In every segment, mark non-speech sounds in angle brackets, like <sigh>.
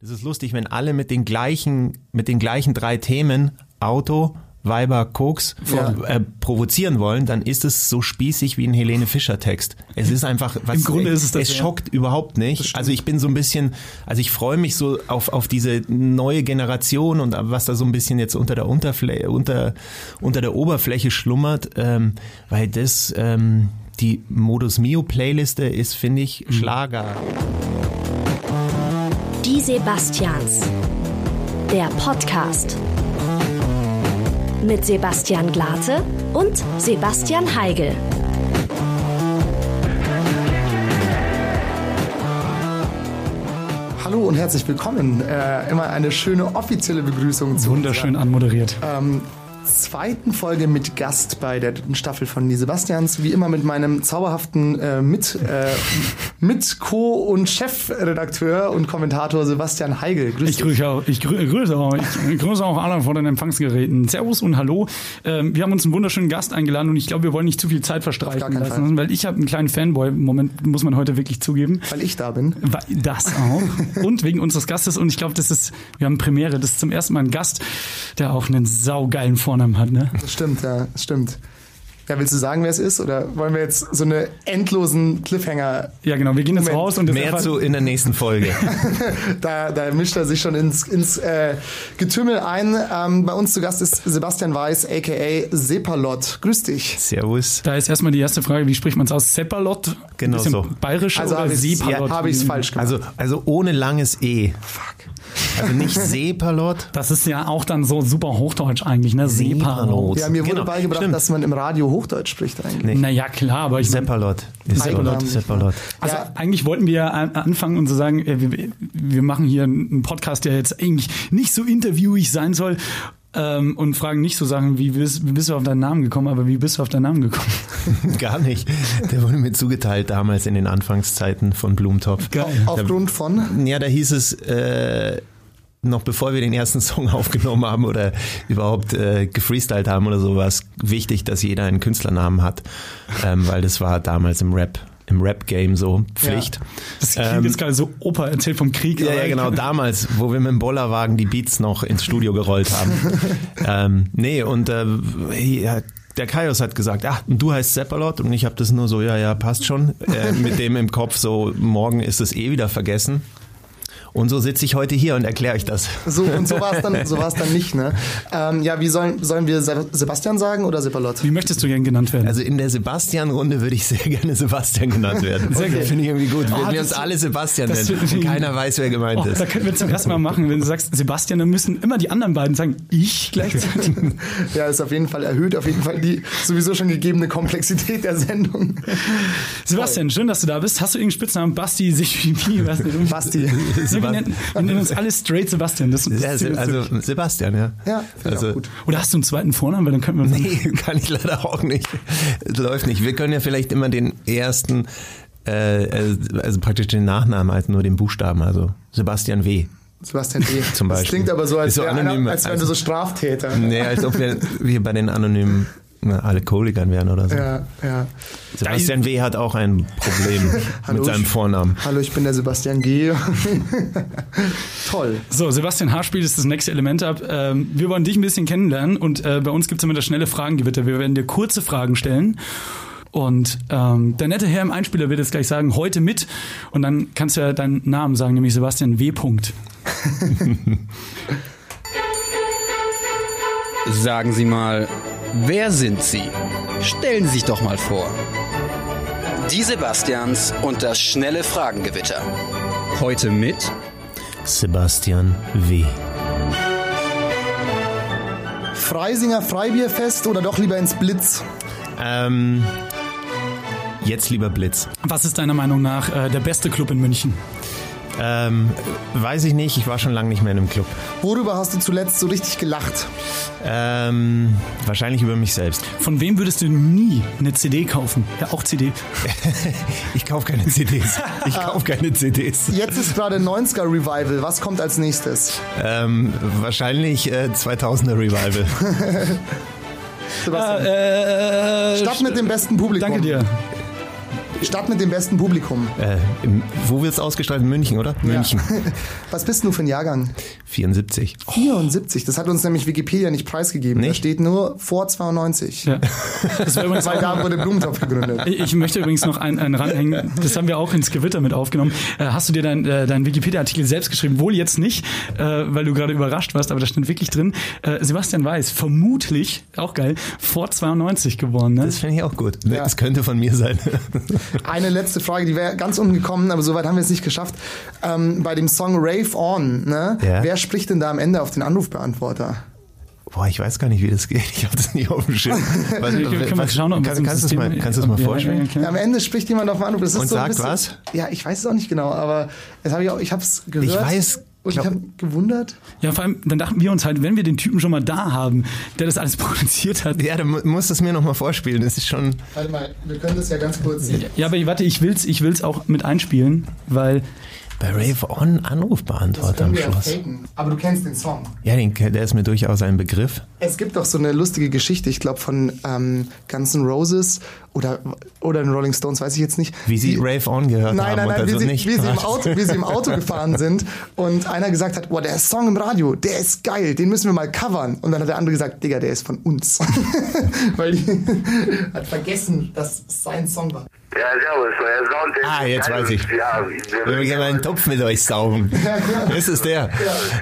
Das ist lustig, wenn alle mit den gleichen, mit den gleichen drei Themen, Auto, Weiber, Koks, Ja. äh, provozieren wollen, dann ist es so spießig wie ein Helene Fischer Text. Es ist einfach, was, Im Grunde ist es das, es ja. schockt überhaupt nicht. Also ich bin so ein bisschen, also ich freue mich so auf, auf diese neue Generation und was da so ein bisschen jetzt unter der Unterfläche, unter, unter der Oberfläche schlummert, ähm, weil das, ähm, die Modus Mio Playliste ist, finde ich, Mhm. Die Sebastians. Der Podcast. Mit Sebastian Glate und Sebastian Heigel. Hallo und herzlich willkommen. Äh, immer eine schöne offizielle Begrüßung zu Wunderschön anmoderiert. ähm, zweiten Folge mit Gast bei der dritten Staffel von Die Sebastians. Wie immer mit meinem zauberhaften äh, mit, äh, mit Co- und Chefredakteur und Kommentator Sebastian Heigel. Grüß Ich grüße auch, ich grü- grüße auch, ich grüße auch alle vor den Empfangsgeräten. Servus und Hallo. Ähm, wir haben uns einen wunderschönen Gast eingeladen und ich glaube, wir wollen nicht zu viel Zeit verstreichen lassen, Fall. weil ich habe einen kleinen Fanboy. Moment muss man heute wirklich zugeben. Weil ich da bin. Das auch. Und wegen unseres Gastes. Und ich glaube, das ist, wir haben Premiere. Das ist zum ersten Mal ein Gast, der auch einen saugeilen Vornamen hat, ne? Das stimmt, ja, das stimmt. Ja, willst du sagen, wer es ist? Oder wollen wir jetzt so eine endlosen Cliffhanger? Ja, genau. Wir gehen jetzt Moment. raus und Mehr zu in der nächsten Folge. <laughs> Da, da mischt er sich schon ins, ins äh, Getümmel ein. Ähm, bei uns zu Gast ist Sebastian Weiß, a.k.a. Sepalot. Grüß dich. Servus. Da ist erstmal die erste Frage, wie spricht man es aus? Seppalot? Genau so. Bayerisch Also oder habe ich es Sepalot? falsch gemacht. Also, also ohne langes E. Fuck. Also nicht <laughs> Seepalot. Das ist ja auch dann so super Hochdeutsch eigentlich, ne? Sepalot. Ja, mir wurde Genau, beigebracht, stimmt. dass man im Radio Hochdeutsch spricht eigentlich. Nee. Naja, klar, aber ich mein. Ist Seppalot. so. Seppalot. Also Ja. eigentlich wollten wir ja anfangen und so sagen, äh, wir, wir machen hier einen Podcast, der jetzt eigentlich nicht so interviewig sein soll ähm, und fragen nicht so Sachen wie, wie bist, wie bist du auf deinen Namen gekommen, aber wie bist du auf deinen Namen gekommen? <laughs> Gar nicht. Der wurde mir zugeteilt damals in den Anfangszeiten von Blumentopf. Geil. Aufgrund von. Ja, da hieß es, äh, noch bevor wir den ersten <laughs> Song aufgenommen haben oder überhaupt äh, gefreestylt haben oder so, war es wichtig, dass jeder einen Künstlernamen hat, ähm, weil das war damals im Rap, im Rap-Game so Pflicht. Das klingt Ähm, jetzt gerade so Opa erzählt vom Krieg. Ja, ja, genau, damals, wo wir mit dem Bollerwagen die Beats noch ins Studio gerollt haben. <laughs> ähm, nee, und äh, ja, der Kaios hat gesagt, ach, du heißt Seppalot und ich habe das nur so, ja, ja, passt schon, äh, mit dem im Kopf so, morgen ist es eh wieder vergessen. Und so sitze ich heute hier und erkläre euch das. So, und so war es dann, so dann nicht, ne? <laughs> Ähm, ja, wie sollen, sollen wir Se- Sebastian sagen oder Sepalot? Wie möchtest du gern genannt werden? Also in der Sebastian-Runde würde ich sehr gerne Sebastian genannt werden. Sehr gut. Finde ich irgendwie gut. Ah, Wenn wir uns alle Sebastian das nennen und keiner weiß, wer gemeint Oh, ist. da können wir zum ersten Mal machen, wenn du sagst Sebastian, dann müssen immer die anderen beiden sagen, ich gleichzeitig. <laughs> Ja, ist auf jeden Fall erhöht, auf jeden Fall die sowieso schon gegebene Komplexität der Sendung. Sebastian, schön, dass du da bist. Hast du irgendeinen Spitznamen? Basti, Sichimi, was nicht? Basti. Nee, wir, nennen, wir nennen uns alle straight Sebastian. Das, das Ja, Se- also Sebastian, ja. Ja, also, gut. Oder hast du einen zweiten Vornamen? Weil dann könnten wir Nee, <laughs> kann ich leider auch nicht. Läuft nicht. Wir können ja vielleicht immer den ersten, äh, äh, also praktisch den Nachnamen als nur den Buchstaben, also Sebastian W. Sebastian D. <laughs> Zum Das Beispiel. klingt aber so, als so wäre anonym, einer, als wären wir also- so Straftäter. Nee, als ob wir, wir bei den anonymen Alkoholikern wären oder so. Ja, ja. Sebastian W. hat auch ein Problem <laughs> Hallo, mit seinem ich- Vornamen. Hallo, ich bin der Sebastian G. <laughs> Toll. So, Sebastian H. spielt jetzt das nächste Element ab. Ähm, wir wollen dich ein bisschen kennenlernen und äh, bei uns gibt es immer das schnelle Fragengewitter. Wir werden dir kurze Fragen stellen. Und ähm, der nette Herr im Einspieler wird jetzt gleich sagen, heute mit. Und dann kannst du ja deinen Namen sagen, nämlich Sebastian W. Punkt. <laughs> Sagen Sie mal, wer sind Sie? Stellen Sie sich doch mal vor. Die Sebastians und das schnelle Fragengewitter. Heute mit Sebastian W. Freisinger Freibierfest oder doch lieber ins Blitz? Ähm, jetzt lieber Blitz. Was ist deiner Meinung nach äh, der beste Club in München? Ähm, weiß ich nicht, ich war schon lange nicht mehr in einem Club. Worüber hast du zuletzt so richtig gelacht? Ähm, wahrscheinlich über mich selbst. Von wem würdest du nie eine CD kaufen? Ja, auch CD. <laughs> Ich kaufe keine CDs. Ich kaufe keine CDs. Jetzt ist gerade 90er Revival. Was kommt als nächstes? Ähm, wahrscheinlich äh, 2000er Revival. <laughs> Sebastian. Äh, Stadt mit dem besten Publikum. Danke dir. Stadt mit dem besten Publikum. Äh, im, wo wird es ausgestrahlt? In München, oder? München. <laughs> Was bist du für ein Jahrgang? 74. 74. Das hat uns nämlich Wikipedia nicht preisgegeben. Da Nicht? steht nur vor 92. Ja. Das war übrigens <laughs> Weil da wurde Blumentopf gegründet. Ich ich möchte übrigens noch einen, einen ranhängen. Das haben wir auch ins Gewitter mit aufgenommen. Äh, hast du dir deinen äh, deinen Wikipedia-Artikel selbst geschrieben? Wohl jetzt nicht, äh, weil du gerade überrascht warst, aber da stand wirklich drin. Äh, Sebastian Weiß, vermutlich, auch geil, vor 92 geboren. Ne? Das finde ich auch gut. Das könnte von mir sein. Eine letzte Frage, die wäre ganz unten gekommen, aber soweit haben wir es nicht geschafft. Ähm, bei dem Song Rave On, ne? Ja. wer spricht denn da am Ende auf den Anrufbeantworter? Boah, ich weiß gar nicht, wie das geht. Ich habe das nie auf dem Schirm. <laughs> Was, Können wir was- schauen, kannst, was kannst du es mal, kannst du es mal vorstellen? ja, ja, Am Ende spricht jemand auf den Anruf. Das ist Und so ein sagt bisschen, was? Ja, ich weiß es auch nicht genau, aber das ich habe es gehört. Ich weiß, Und ich glaub- habe gewundert. Ja, vor allem, dann dachten wir uns halt, wenn wir den Typen schon mal da haben, der das alles <laughs> produziert hat. Ja, du mu- musst es mir nochmal vorspielen. Das ist schon. Warte mal, wir können das ja ganz kurz. Ja, aber warte, ich will's, ich will's auch mit einspielen, weil Bei Rave On Anrufbeantworter am Schluss. faken. Aber du kennst den Song. Ja, den, der ist mir durchaus ein Begriff. Es gibt doch so eine lustige Geschichte, ich glaube von ähm, Guns N' Roses oder, oder den Rolling Stones, weiß ich jetzt nicht. Wie sie Die- Rave On gehört Nein, haben nein, nein, und wie also sie, wie, sie im Auto, wie sie im Auto <laughs> gefahren sind und einer gesagt hat, boah, der Song im Radio, der ist geil, den müssen wir mal covern. Und dann hat der andere gesagt, Digga, der ist von uns. <laughs> Weil die <laughs> hat vergessen, dass es sein Song war. Ja, servus. Herr Sound, Ah, jetzt weiß ich. Ja, Wir würden gerne einen Topf mit euch saugen. <laughs> Ist es der?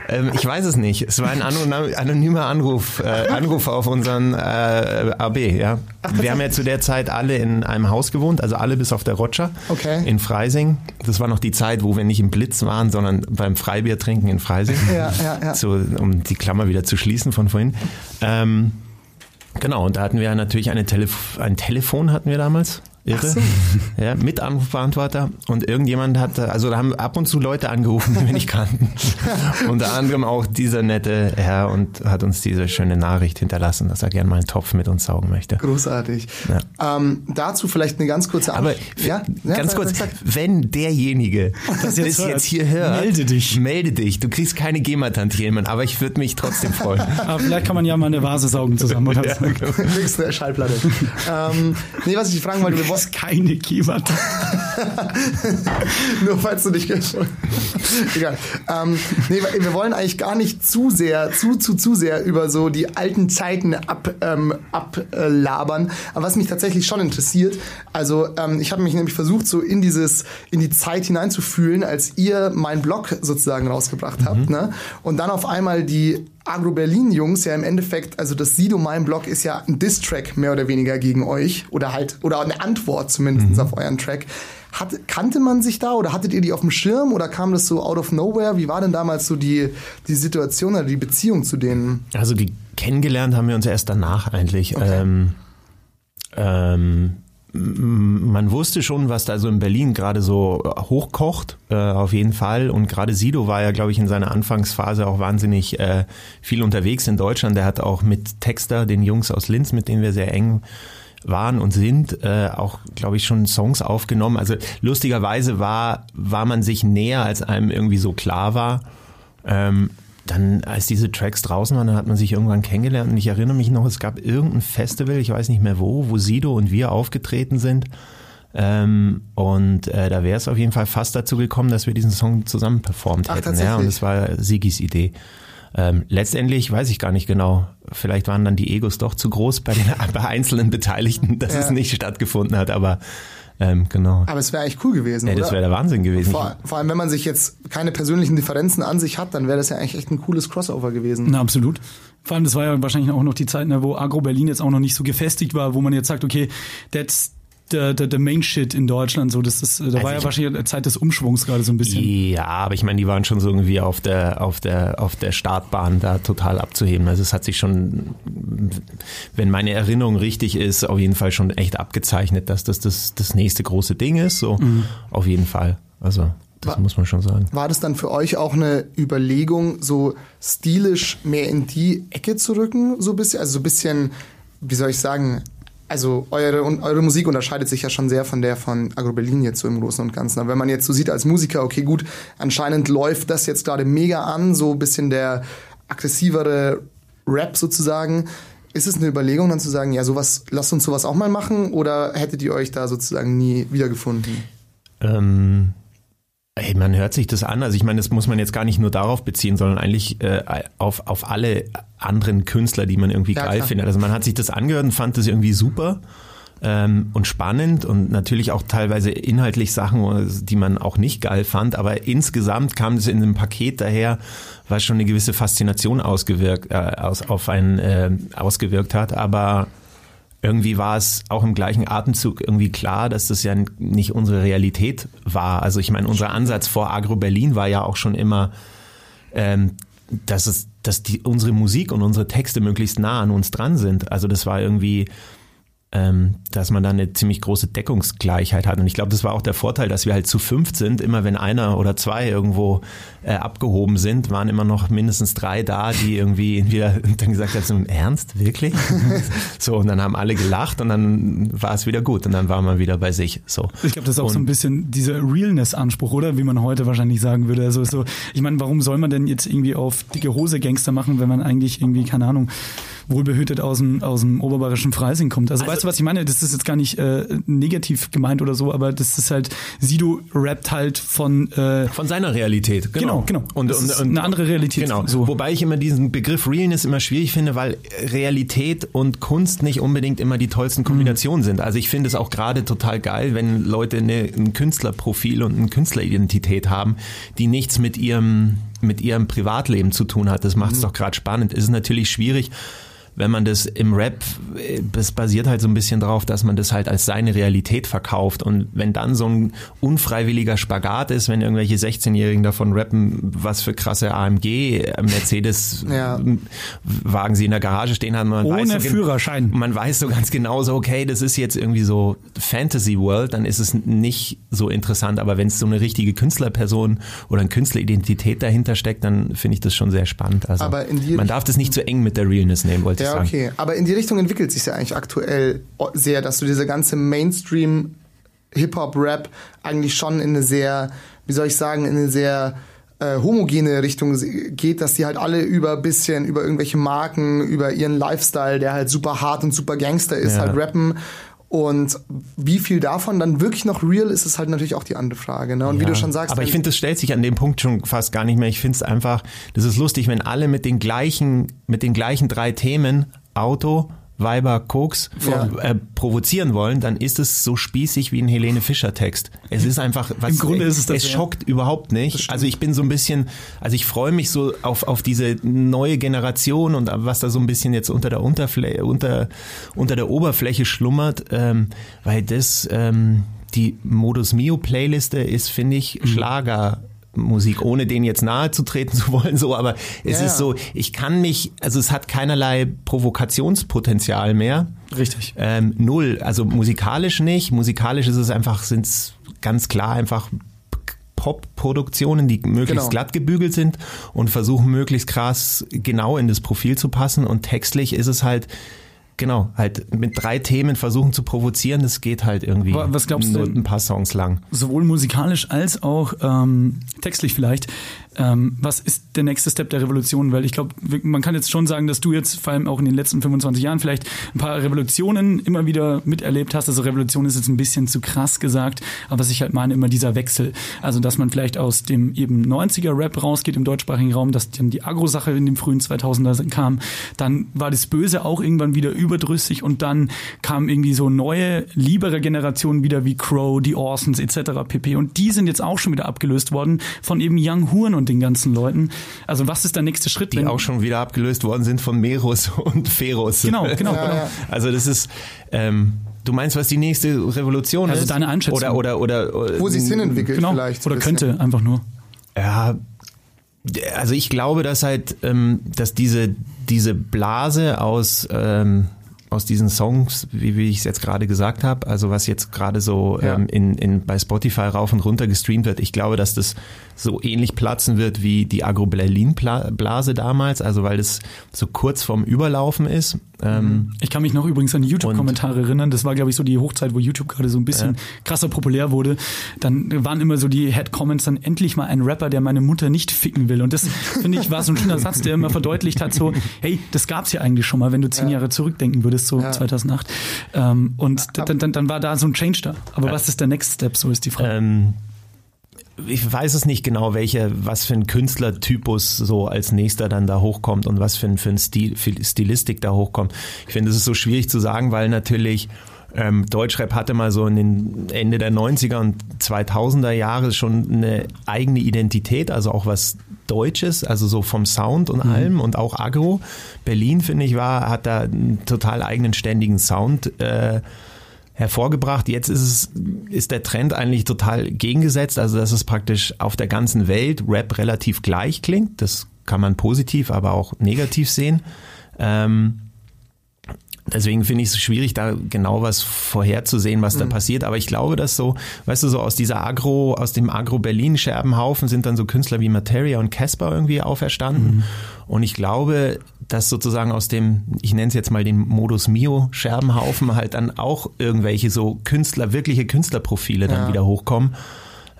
Ähm, ich weiß es nicht. Es war ein anonym- anonymer Anruf, äh, Anruf auf unseren äh, AB, ja. Wir haben ja zu der Zeit alle in einem Haus gewohnt, also alle bis auf der Roger Okay. in Freising. Das war noch die Zeit, wo wir nicht im Blitz waren, sondern beim Freibier trinken in Freising. Ja, ja, ja. So, um die Klammer wieder zu schließen von vorhin. Ähm, genau, und da hatten wir natürlich eine Telef ein Telefon hatten wir damals. Irre. Ja, mit Anrufbeantworter. Und irgendjemand hat, also da haben ab und zu Leute angerufen, die wir nicht kannten. <laughs> Unter anderem auch dieser nette Herr und hat uns diese schöne Nachricht hinterlassen, dass er gerne mal einen Topf mit uns saugen möchte. Großartig. Ähm, dazu vielleicht eine ganz kurze Aber Antwort. f- ganz sag- kurz, wenn derjenige das jetzt jetzt, hört, hier hört, melde dich. Melde dich. Du kriegst keine GEMA-Tantiemen, aber ich würde mich trotzdem freuen. <laughs> aber vielleicht kann man ja mal eine Vase saugen zusammen oder so. Nächste Schallplatte. <laughs> ähm, nee, was ich dich fragen wollte, wir ist keine Kibat. <laughs> nur falls du dich Egal. Ähm, nee, wir wollen eigentlich gar nicht zu sehr, zu, zu, zu sehr über so die alten Zeiten ab, ähm, ablabern. Aber was mich tatsächlich schon interessiert, also ähm, ich habe mich nämlich versucht, so in dieses, in die Zeit hineinzufühlen, als ihr meinen Blog sozusagen rausgebracht habt, ne? Und dann auf einmal die Agro Berlin Jungs ja im Endeffekt, also das Sido mein Blog ist ja ein Diss-Track mehr oder weniger gegen euch oder halt, oder eine Antwort zumindest auf euren Track. Hat, kannte man sich da oder hattet ihr die auf dem Schirm oder kam das so out of nowhere? Wie war denn damals so die, die Situation oder die Beziehung zu denen? Also die kennengelernt haben wir uns erst danach eigentlich. Ähm, ähm, m- man wusste schon, was da so in Berlin gerade so hochkocht, äh, auf jeden Fall. Und gerade Sido war ja, glaube ich, in seiner Anfangsphase auch wahnsinnig äh, viel unterwegs in Deutschland. Der hat auch mit Texter, den Jungs aus Linz, mit denen wir sehr eng waren und sind, äh, auch, glaube ich, schon Songs aufgenommen. Also lustigerweise war, war man sich näher, als einem irgendwie so klar war. Ähm, dann, als diese Tracks draußen waren, dann hat man sich irgendwann kennengelernt und ich erinnere mich noch, es gab irgendein Festival, ich weiß nicht mehr wo, wo Sido und wir aufgetreten sind. Ähm, und äh, da wäre es auf jeden Fall fast dazu gekommen, dass wir diesen Song zusammen performt Ach, hätten. Ja, und es war Sigis Idee. Ähm, letztendlich weiß ich gar nicht genau. Vielleicht waren dann die Egos doch zu groß bei den <laughs> bei einzelnen Beteiligten, dass Ja. es nicht stattgefunden hat. Aber ähm, genau. Aber es wäre eigentlich cool gewesen, Ja, oder? das wäre der Wahnsinn gewesen. vor, vor allem, wenn man sich jetzt keine persönlichen Differenzen an sich hat, dann wäre das ja eigentlich echt ein cooles Crossover gewesen. Na, absolut. Vor allem, das war ja wahrscheinlich auch noch die Zeit, ne, wo Agro Berlin jetzt auch noch nicht so gefestigt war, wo man jetzt sagt, okay, that's the, the, the main shit in Deutschland. So, das ist, da war ja ich- wahrscheinlich eine Zeit des Umschwungs gerade so ein bisschen. Ja, aber ich meine, die waren schon so irgendwie auf der, auf der, auf der Startbahn da total abzuheben. Also es hat sich schon, wenn meine Erinnerung richtig ist, auf jeden Fall schon echt abgezeichnet, dass das das, das nächste große Ding ist. So, auf jeden Fall. Also, das muss man schon sagen. War das dann für euch auch eine Überlegung, so stilisch mehr in die Ecke zu rücken, so ein bisschen? Also so ein bisschen, wie soll ich sagen, also eure, eure Musik unterscheidet sich ja schon sehr von der von Agro Berlin jetzt so im Großen und Ganzen. Aber wenn man jetzt so sieht als Musiker, okay gut, anscheinend läuft das jetzt gerade mega an, so ein bisschen der aggressivere Rap sozusagen. ist es eine Überlegung dann zu sagen, ja, sowas, lasst uns sowas auch mal machen oder hättet ihr euch da sozusagen nie wiedergefunden? Ähm, ey, man hört sich das an. Also ich meine, das muss man jetzt gar nicht nur darauf beziehen, sondern eigentlich äh, auf, auf alle anderen Künstler, die man irgendwie Ja, geil klar. findet. Also man hat sich das angehört und fand das irgendwie super ähm, und spannend und natürlich auch teilweise inhaltlich Sachen, die man auch nicht geil fand. Aber insgesamt kam das in einem Paket daher, was schon eine gewisse Faszination ausgewirkt, äh, aus, auf einen äh, ausgewirkt hat. Aber irgendwie war es auch im gleichen Atemzug irgendwie klar, dass das ja nicht unsere Realität war. Also ich meine, unser Ansatz vor Agro Berlin war ja auch schon immer, ähm, dass es, dass die unsere Musik und unsere Texte möglichst nah an uns dran sind. Also das war irgendwie, dass man da eine ziemlich große Deckungsgleichheit hat. Und ich glaube, das war auch der Vorteil, dass wir halt zu fünft sind. Immer wenn einer oder zwei irgendwo äh, abgehoben sind, waren immer noch mindestens drei da, die irgendwie wieder <laughs> dann gesagt haben, so, im Ernst, wirklich? <laughs> so, und dann haben alle gelacht und dann war es wieder gut und dann war man wieder bei sich. So. Ich glaube, das ist auch so ein Und- bisschen dieser Realness-Anspruch, oder? Wie man heute wahrscheinlich sagen würde. Also so, ich meine, warum soll man denn jetzt irgendwie auf dicke Hose Gangster machen, wenn man eigentlich irgendwie, keine Ahnung, wohlbehütet aus dem, aus dem oberbayerischen Freising kommt? Also, weißt du, was ich meine? Das ist jetzt gar nicht äh, negativ gemeint oder so, aber das ist halt, Sido rappt halt von äh, Von seiner Realität, genau. Genau, genau. Und, und, und, eine andere Realität, Genau. so. Wobei ich immer diesen Begriff Realness immer schwierig finde, weil Realität und Kunst nicht unbedingt immer die tollsten Mhm. Kombinationen sind. Also ich finde es auch gerade total geil, wenn Leute eine, ein Künstlerprofil und eine Künstleridentität haben, die nichts mit ihrem, mit ihrem Privatleben zu tun hat. Das macht Mhm. es doch gerade spannend. Es ist natürlich schwierig, wenn man das im Rap, das basiert halt so ein bisschen drauf, dass man das halt als seine Realität verkauft. Und wenn dann so ein unfreiwilliger Spagat ist, wenn irgendwelche 16-Jährigen davon rappen, was für krasse AMG, Mercedes Ja. Wagen sie in der Garage stehen haben, man Ohne weiß so Führerschein. Man weiß so ganz genau so, okay, das ist jetzt irgendwie so Fantasy World, dann ist es nicht so interessant. Aber wenn es so eine richtige Künstlerperson oder eine Künstleridentität dahinter steckt, dann finde ich das schon sehr spannend. Also Aber in die man darf das nicht zu eng mit der Realness nehmen, wollte ich Ja, sagen. okay. Aber in die Richtung entwickelt sich ja eigentlich aktuell sehr, dass du diese ganze Mainstream Hip-Hop-Rap eigentlich schon in eine sehr, wie soll ich sagen, in eine sehr äh, homogene Richtung geht, dass die halt alle über bisschen, über irgendwelche Marken, über ihren Lifestyle, der halt super hart und super Gangster ist, Ja. halt rappen. Und wie viel davon dann wirklich noch real ist, ist halt natürlich auch die andere Frage. Ne? Und wie Ja, du schon sagst, Aber ich finde, das stellt sich an dem Punkt schon fast gar nicht mehr. Ich finde es einfach, das ist lustig, wenn alle mit den gleichen, mit den gleichen drei Themen, Auto, Weiber, Koks, Ja. äh, provozieren wollen, dann ist es so spießig wie ein Helene Fischer Text. Es ist einfach, was, Im Grunde ist es das, es ja. schockt überhaupt nicht. Also ich bin so ein bisschen, also ich freue mich so auf, auf diese neue Generation und was da so ein bisschen jetzt unter der Unterfläche, unter, unter der Oberfläche schlummert, ähm, weil das, ähm, die Modus Mio Playliste ist, finde ich, Mhm. Schlagermusik, ohne den jetzt nahe zu treten <laughs> zu wollen, so, aber es Ja, ist so, ich kann mich, also es hat keinerlei Provokationspotenzial mehr. Richtig. Ähm, null, also musikalisch nicht. Musikalisch ist es einfach, sind es ganz klar einfach Pop-Produktionen, die möglichst Genau. glatt gebügelt sind und versuchen möglichst krass genau in das Profil zu passen. Und textlich ist es halt, genau, halt mit drei Themen versuchen zu provozieren, das geht halt irgendwie Wa- was glaubst du nur denn? ein paar Songs lang. sowohl musikalisch als auch ähm, textlich vielleicht. Ähm, was ist der nächste Step der Revolution? Weil ich glaube, man kann jetzt schon sagen, dass du jetzt vor allem auch in den letzten 25 Jahren vielleicht ein paar Revolutionen immer wieder miterlebt hast. Also Revolution ist jetzt ein bisschen zu krass gesagt, aber was ich halt meine, immer dieser Wechsel. Also, dass man vielleicht aus dem eben 90er-Rap rausgeht im deutschsprachigen Raum, dass dann die Agro-Sache in den frühen 2000er kam. Dann war das Böse auch irgendwann wieder überdrüssig und dann kamen irgendwie so neue, liebere Generationen wieder wie Crow, die Orsons etc. pp. Und die sind jetzt auch schon wieder abgelöst worden von eben Young Huren und den ganzen Leuten. Also was ist der nächste Schritt? Die wenn- auch schon wieder abgelöst worden sind von Merus <laughs> und Ferus. Genau, genau, Ja, <laughs> genau. ja. Also das ist, ähm, du meinst, was die nächste Revolution Also ist? deine Einschätzung. Oder, oder, oder, oder wo sich's hinentwickelt Genau. vielleicht. Oder bisschen. könnte einfach nur. Ja, also ich glaube, dass halt, ähm, dass diese, diese Blase aus, ähm, aus diesen Songs, wie, wie ich es jetzt gerade gesagt habe, also was jetzt gerade so Ja. ähm, in, in, bei Spotify rauf und runter gestreamt wird, ich glaube, dass das so ähnlich platzen wird wie die Agro-Berlin-Blase damals, also weil das so kurz vorm Überlaufen ist. Ähm, Ich kann mich noch übrigens an die YouTube-Kommentare erinnern. Das war, glaube ich, so die Hochzeit, wo YouTube gerade so ein bisschen krasser populär wurde. Dann waren immer so die Head-Comments dann endlich mal ein Rapper, der meine Mutter nicht ficken will. Und das, <laughs> finde ich, war so ein schöner Satz, der immer verdeutlicht hat, so, hey, das gab's ja eigentlich schon mal, wenn du zehn Jahre zurückdenken würdest, so 2008. Ähm, und dann, dann, dann war da so ein Change da. Aber was ist der Next Step, so ist die Frage. ähm, ich weiß es nicht genau, welche, was für ein Künstlertypus so als nächster dann da hochkommt und was für ein, für ein Stil, für Stilistik da hochkommt. Ich finde, es ist so schwierig zu sagen, weil natürlich ähm, Deutschrap hatte mal so in den Ende der 90er und 2000er Jahre schon eine eigene Identität, also auch was Deutsches, also so vom Sound und allem und auch Agro. Berlin, finde ich, war, hat da einen total eigenen ständigen Sound äh, hervorgebracht. Jetzt ist es, ist der Trend eigentlich total gegengesetzt, also dass es praktisch auf der ganzen Welt Rap relativ gleich klingt. Das kann man positiv, aber auch negativ sehen. Ähm, Deswegen finde ich es schwierig, da genau was vorherzusehen, was da passiert. Aber ich glaube, dass so, weißt du, so aus dieser Agro, aus dem Agro-Berlin-Scherbenhaufen sind dann so Künstler wie Materia und Casper irgendwie auferstanden. Und ich glaube, dass sozusagen aus dem, ich nenne es jetzt mal den Modus Mio-Scherbenhaufen halt dann auch irgendwelche so Künstler, wirkliche Künstlerprofile dann Ja. wieder hochkommen.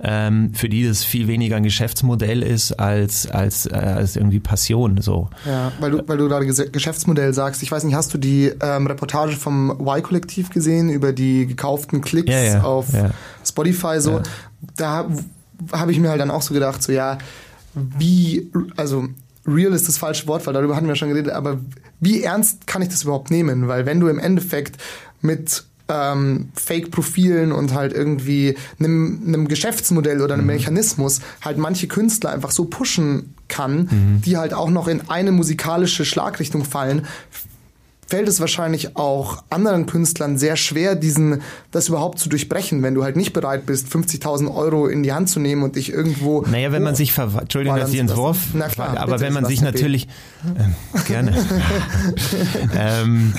Ähm, für die das viel weniger ein Geschäftsmodell ist als, als, äh, als irgendwie Passion. So. Ja, weil du, weil du gerade Ges- Geschäftsmodell sagst. Ich weiß nicht, hast du die ähm, Reportage vom Y-Kollektiv gesehen über die gekauften Klicks Ja, ja, auf ja. Spotify? So, da habe ich mir halt dann auch so gedacht, so ja, wie, also real ist das falsche Wort, weil darüber hatten wir schon geredet, aber wie ernst kann ich das überhaupt nehmen? Weil wenn du im Endeffekt mit ähm, Fake-Profilen und halt irgendwie einem, einem Geschäftsmodell oder einem Mechanismus halt manche Künstler einfach so pushen kann, die halt auch noch in eine musikalische Schlagrichtung fallen, fällt es wahrscheinlich auch anderen Künstlern sehr schwer, diesen, das überhaupt zu durchbrechen, wenn du halt nicht bereit bist, 50.000 Euro in die Hand zu nehmen und dich irgendwo. Naja, wenn man sich ver Entschuldigung, dass ich ins Wurf, Na klar, aber wenn man sich natürlich <laughs> <laughs> <laughs> ähm, gerne. ähm,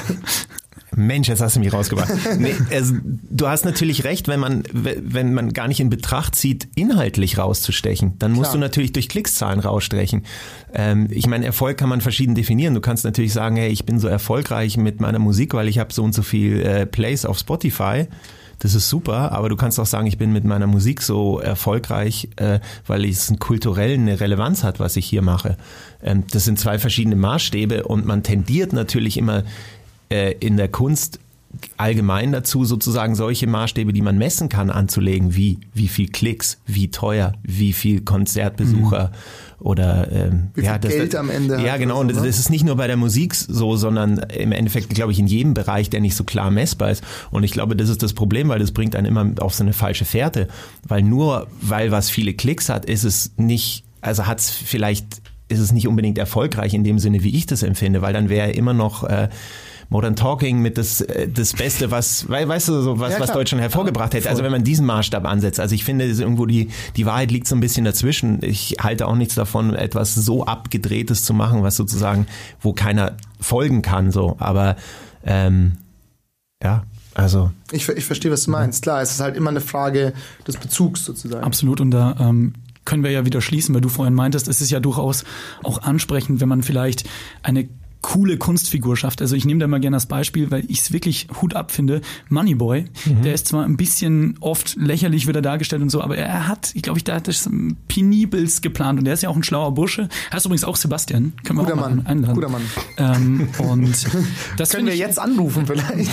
Mensch, jetzt hast du mich rausgebracht. <laughs> Nee, also, du hast natürlich recht, wenn man, wenn man gar nicht in Betracht zieht, inhaltlich rauszustechen, dann musst Klar. du natürlich durch Klickszahlen rausstechen. Ähm, ich meine, Erfolg kann man verschieden definieren. Du kannst natürlich sagen, hey, ich bin so erfolgreich mit meiner Musik, weil ich habe so und so viel äh, Plays auf Spotify. Das ist super, aber du kannst auch sagen, ich bin mit meiner Musik so erfolgreich, äh, weil es einen kulturellen eine Relevanz hat, was ich hier mache. Ähm, das sind zwei verschiedene Maßstäbe und man tendiert natürlich immer äh, in der Kunst allgemein dazu, sozusagen solche Maßstäbe, die man messen kann, anzulegen, wie wie viel Klicks, wie teuer, wie viel Konzertbesucher oder ähm, Wie viel ja, das, Geld am Ende Ja, genau. Und das, ne? das ist nicht nur bei der Musik so, sondern im Endeffekt, glaube ich, in jedem Bereich, der nicht so klar messbar ist. Und ich glaube, das ist das Problem, weil das bringt einen immer auf so eine falsche Fährte. Weil nur weil was viele Klicks hat, ist es nicht, also hat es vielleicht, ist es nicht unbedingt erfolgreich in dem Sinne, wie ich das empfinde, weil dann wäre immer noch äh, Modern Talking mit das, äh, das Beste, was, wei- weißt du, so was, Ja, was. Deutschland hervorgebracht hätte. Also wenn man diesen Maßstab ansetzt. Also ich finde, irgendwo die, die Wahrheit liegt so ein bisschen dazwischen. Ich halte auch nichts davon, etwas so abgedrehtes zu machen, was sozusagen, wo keiner folgen kann, so. Aber, ähm, ja, also. Ich, ich verstehe, was du meinst. Klar, es ist halt immer eine Frage des Bezugs sozusagen. Absolut. Und da ähm, können wir ja wieder schließen, weil du vorhin meintest, es ist ja durchaus auch ansprechend, wenn man vielleicht eine coole Kunstfigur schafft. Also ich nehme da mal gerne das Beispiel, weil ich es wirklich Hut ab finde. Moneyboy, der ist zwar ein bisschen oft lächerlich wieder dargestellt und so, aber er hat, ich glaube, ich, da hat das penibels geplant und er ist ja auch ein schlauer Bursche. Heißt übrigens auch Sebastian, können wir Guter auch Mann, einladen. guter Mann. Ähm, und <laughs> das Können wir ich, jetzt anrufen vielleicht?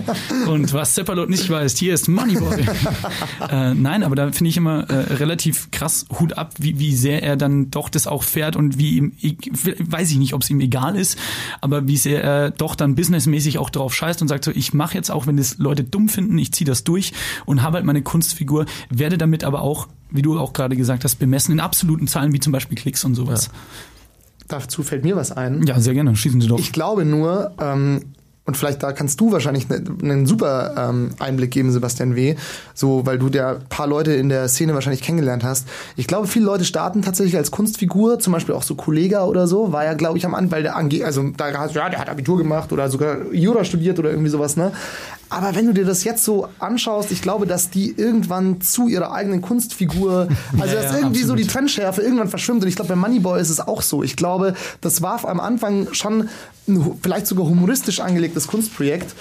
<laughs> und was Seppalot nicht weiß, hier ist Moneyboy. <laughs> äh, nein, aber da finde ich immer äh, relativ krass Hut ab, wie, wie sehr er dann doch das auch fährt und wie ihm, ich, weiß ich nicht, ob es ihm egal ist, aber wie sehr er doch dann businessmäßig auch drauf scheißt und sagt so, ich mache jetzt auch, wenn das Leute dumm finden, ich ziehe das durch und habe halt meine Kunstfigur, werde damit aber auch, wie du auch gerade gesagt hast, bemessen in absoluten Zahlen, wie zum Beispiel Klicks und sowas. Dazu fällt mir was ein. Ja, sehr gerne, schießen Sie doch. Ich glaube nur, ähm, und vielleicht da kannst du wahrscheinlich ne- einen super ähm, Einblick geben, Sebastian W., so weil du der paar Leute in der Szene wahrscheinlich kennengelernt hast. Ich glaube, viele Leute starten tatsächlich als Kunstfigur, zum Beispiel auch so Kollega oder so, war ja, glaube ich, am Anfang, weil der ange also da hast ja, der hat Abitur gemacht oder sogar Jura studiert oder irgendwie sowas, ne? Aber wenn du dir das jetzt so anschaust, ich glaube, dass die irgendwann zu ihrer eigenen Kunstfigur, <laughs> also Ja, dass ja, irgendwie so absolut. die Trendschärfe irgendwann verschwimmt. Und ich glaube, bei Moneyboy ist es auch so. Ich glaube, das war am Anfang schon vielleicht sogar humoristisch angelegtes Kunstprojekt.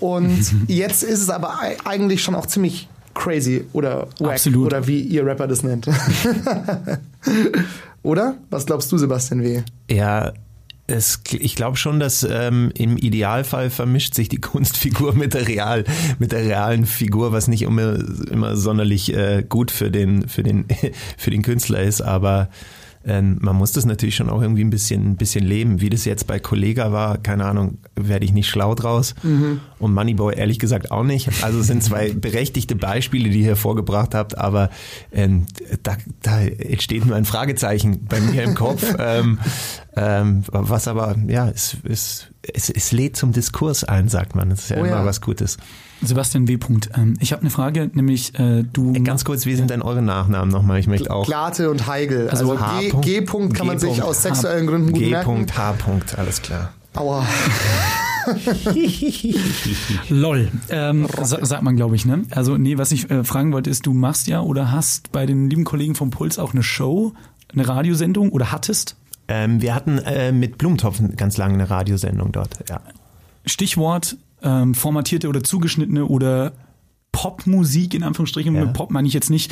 Und <laughs> jetzt ist es aber ei- eigentlich schon auch ziemlich crazy oder wack Absolut. oder wie ihr Rapper das nennt. <laughs> oder? Was glaubst du, Sebastian W.? Ja, es, ich glaube schon, dass ähm, im Idealfall vermischt sich die <laughs> Kunstfigur mit der real, mit der realen Figur, was nicht immer, immer sonderlich äh, gut für den, für den, für den Künstler ist, aber ähm, man muss das natürlich schon auch irgendwie ein bisschen, ein bisschen leben. Wie das jetzt bei Kollega war, keine Ahnung, werde ich nicht schlau draus. Und Moneyboy ehrlich gesagt auch nicht. Also es sind zwei <laughs> berechtigte Beispiele, die ihr hervorgebracht habt, aber ähm, da, da entsteht nur ein Fragezeichen bei mir im Kopf. <laughs> ähm, ähm, was aber, ja, es, es, es, es lädt zum Diskurs ein, sagt man. Das ist ja Oh immer ja. was Gutes. Sebastian W. Punkt. Ähm, ich habe eine Frage, nämlich äh, du. Ganz kurz, wie sind denn eure Nachnamen nochmal? Ich möchte auch. Glate und Heigel. Also, Also G, H. G. -Punkt kann man G. sich aus sexuellen Gründen gut G. merken. H. Punkt, alles klar. Aua. <laughs> LOL, ähm, sa sagt man, glaube ich, ne? Also, nee, was ich äh, fragen wollte, ist, du machst ja oder hast bei den lieben Kollegen vom Puls auch eine Show, eine Radiosendung oder hattest? Ähm, wir hatten äh, mit Blumentopf ganz lange eine Radiosendung dort. Ja. Stichwort ähm, formatierte oder zugeschnittene oder Popmusik in Anführungsstrichen. Ja. Mit Pop meine ich jetzt nicht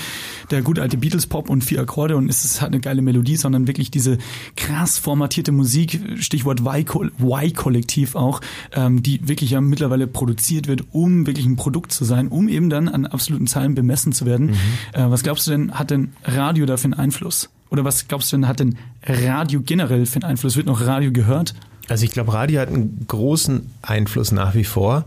der gute alte Beatles-Pop und vier Akkorde und es ist halt eine geile Melodie, sondern wirklich diese krass formatierte Musik, Stichwort Y-Ko- Y-Kollektiv auch, ähm, die wirklich ja mittlerweile produziert wird, um wirklich ein Produkt zu sein, um eben dann an absoluten Zahlen bemessen zu werden. Äh, was glaubst du denn, hat denn Radio dafür einen Einfluss? Oder was glaubst du denn, hat denn Radio generell für einen Einfluss? Wird noch Radio gehört? Also ich glaube, Radio hat einen großen Einfluss nach wie vor,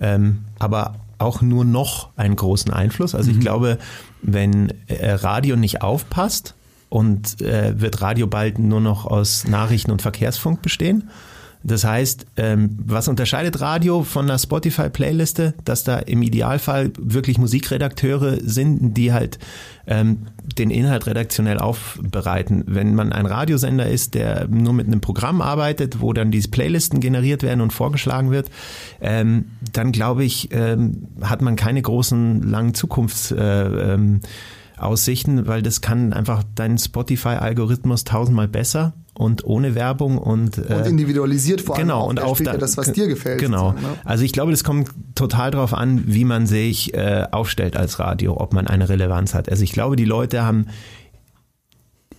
ähm, aber auch nur noch einen großen Einfluss. Also ich glaube, wenn äh, Radio nicht aufpasst und äh, wird Radio bald nur noch aus Nachrichten und Verkehrsfunk bestehen. Das heißt, ähm, was unterscheidet Radio von einer Spotify-Playliste? Dass da im Idealfall wirklich Musikredakteure sind, die halt ähm, den Inhalt redaktionell aufbereiten. Wenn man ein Radiosender ist, der nur mit einem Programm arbeitet, wo dann diese Playlisten generiert werden und vorgeschlagen wird, ähm, dann glaube ich, ähm, hat man keine großen, langen Zukunfts... Äh, ähm, Aussichten, weil das kann einfach dein Spotify-Algorithmus tausendmal besser und ohne Werbung und, Und äh, individualisiert vor allem genau auch. und auf da- ja das, was dir gefällt. Genau. ne? Also ich glaube, das kommt total drauf an, wie man sich äh, aufstellt als Radio, ob man eine Relevanz hat. Also ich glaube, die Leute haben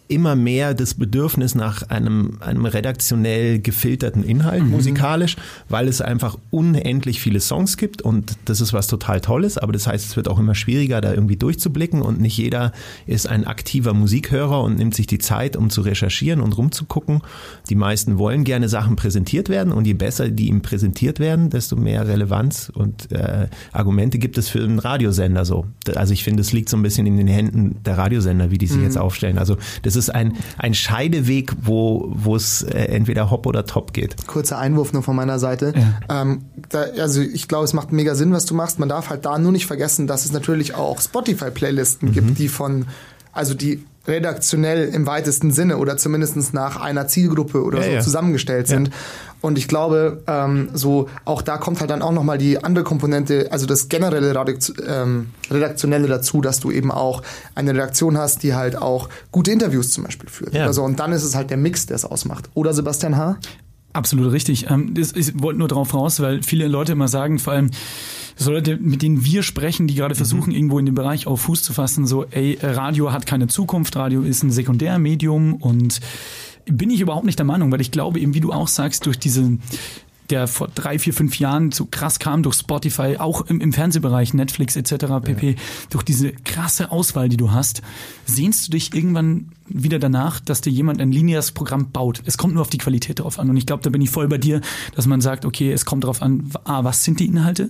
immer mehr das Bedürfnis nach einem, einem redaktionell gefilterten Inhalt musikalisch, weil es einfach unendlich viele Songs gibt und das ist was total Tolles, aber das heißt, es wird auch immer schwieriger, da irgendwie durchzublicken und nicht jeder ist ein aktiver Musikhörer und nimmt sich die Zeit, um zu recherchieren und rumzugucken. Die meisten wollen gerne Sachen präsentiert werden und je besser die ihm präsentiert werden, desto mehr Relevanz und äh, Argumente gibt es für einen Radiosender so. Also ich finde, es liegt so ein bisschen in den Händen der Radiosender, wie die sich jetzt aufstellen. Also das ist ein, ein Scheideweg, wo, wo es äh, entweder hopp oder top geht. Kurzer Einwurf nur von meiner Seite. Ähm, da, also ich glaube, es macht mega Sinn, was du machst. Man darf halt da nur nicht vergessen, dass es natürlich auch Spotify-Playlisten gibt, die von, also die redaktionell im weitesten Sinne oder zumindest nach einer Zielgruppe oder Ja, so ja. zusammengestellt sind. Und ich glaube, ähm, so auch da kommt halt dann auch nochmal die andere Komponente, also das generelle Redakt ähm, Redaktionelle dazu, dass du eben auch eine Redaktion hast, die halt auch gute Interviews zum Beispiel führt. Ja. Oder so. Und dann ist es halt der Mix, der es ausmacht. Oder Sebastian H.? Absolut richtig. Ähm, das, ich wollte nur darauf raus, weil viele Leute immer sagen, vor allem so Leute, mit denen wir sprechen, die gerade versuchen, irgendwo in dem Bereich auf Fuß zu fassen, so, ey, Radio hat keine Zukunft, Radio ist ein Sekundärmedium und bin ich überhaupt nicht der Meinung, weil ich glaube eben, wie du auch sagst, durch diese der vor drei, vier, fünf Jahren so krass kam durch Spotify, auch im, im Fernsehbereich, Netflix etc. pp. Durch diese krasse Auswahl, die du hast, sehnst du dich irgendwann wieder danach, dass dir jemand ein lineares Programm baut. Es kommt nur auf die Qualität drauf an. Und ich glaube, da bin ich voll bei dir, dass man sagt, okay, es kommt darauf an, A, was sind die Inhalte?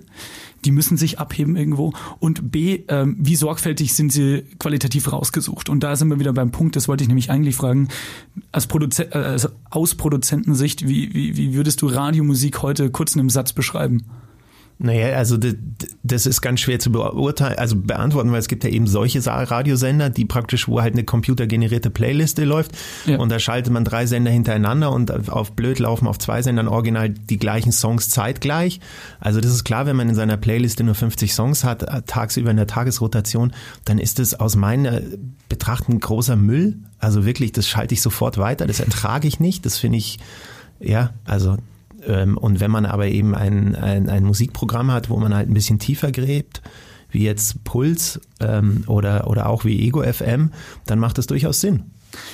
Die müssen sich abheben irgendwo. Und B, ähm, wie sorgfältig sind sie qualitativ rausgesucht? Und da sind wir wieder beim Punkt, das wollte ich nämlich eigentlich fragen, als Produzent, äh, also aus Produzentensicht, wie, wie, wie würdest du Radiomusik heute kurz in einem Satz beschreiben? Naja, also das, ist ganz schwer zu beurteilen, also beantworten, weil es gibt ja eben solche Radiosender, die praktisch, wo halt eine computergenerierte Playliste läuft Ja. und da schaltet man drei Sender hintereinander und auf blöd laufen auf zwei Sendern original die gleichen Songs zeitgleich. Also das ist klar, wenn man in seiner Playliste nur 50 Songs hat, äh, tagsüber in der Tagesrotation, dann ist das aus meiner Betrachtung großer Müll. Also wirklich, das schalte ich sofort weiter, das ertrage ich nicht, das finde ich, ja, also ähm, und wenn man aber eben ein, ein, ein Musikprogramm hat, wo man halt ein bisschen tiefer gräbt, wie jetzt Puls ähm, oder, oder auch wie Ego FM, dann macht das durchaus Sinn.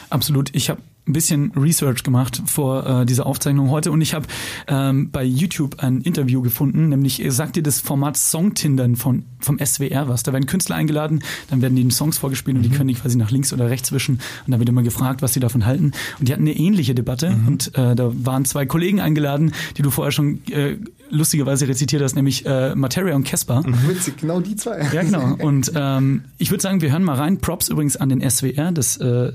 Absolut. Ich habe ein bisschen Research gemacht vor äh, dieser Aufzeichnung heute und ich habe ähm, bei YouTube ein Interview gefunden, nämlich äh, sagt dir das Format Songtindern von vom SWR was. Da werden Künstler eingeladen, dann werden denen Songs vorgespielt und die können die quasi nach links oder rechts wischen und dann wird immer gefragt, was sie davon halten. Und die hatten eine ähnliche Debatte und äh, da waren zwei Kollegen eingeladen, die du vorher schon äh, lustigerweise rezitiert hast, nämlich äh, Materia und Casper. Witzig, genau die zwei. Ja, genau. Und ähm, ich würde sagen, wir hören mal rein. Props übrigens an den SWR. Das äh,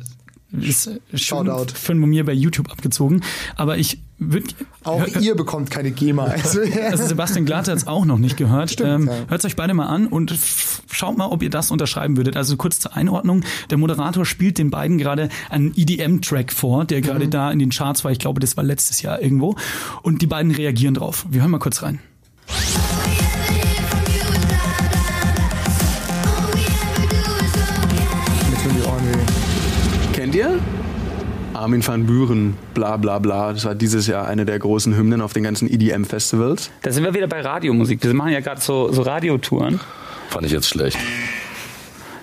ist äh, schon Shoutout. von mir bei YouTube abgezogen. Aber ich würde. Auch ihr bekommt keine GEMA. <laughs> Also, Also Sebastian Glatter hat es auch noch nicht gehört. Stimmt, ähm, ja. Hört euch beide mal an und schaut mal, ob ihr das unterschreiben würdet. Also kurz zur Einordnung. Der Moderator spielt den beiden gerade einen EDM-Track vor, der gerade Mhm. da in den Charts war. Ich glaube, das war letztes Jahr irgendwo. Und die beiden reagieren drauf. Wir hören mal kurz rein. Ihr? Armin van Buren, bla bla bla. Das war dieses Jahr eine der großen Hymnen auf den ganzen EDM-Festivals. Da sind wir wieder bei Radiomusik. Wir machen ja gerade so, so Radiotouren. Fand ich jetzt schlecht.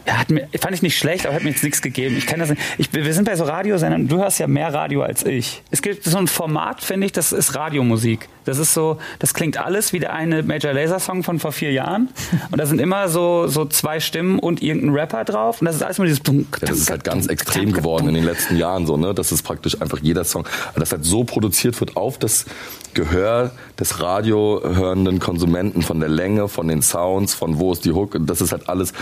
Ja, hat mir, fand ich nicht schlecht, aber hat mir jetzt nichts gegeben. Ich kann das nicht. Ich, wir sind bei so Radiosendern. Du hörst ja mehr Radio als ich. Es gibt so ein Format, finde ich, das ist Radiomusik. Das ist so, das klingt alles wie der eine Major Laser Song von vor vier Jahren. Und da sind immer so, so zwei Stimmen und irgendein Rapper drauf. Und das ist alles nur dieses Dunk, Ja, das ist halt ganz extrem geworden in den letzten Jahren so, ne? Das ist praktisch einfach jeder Song, das halt so produziert wird auf das Gehör des radiohörenden Konsumenten von der Länge, von den Sounds, von wo ist die Hook. Und Das ist halt alles,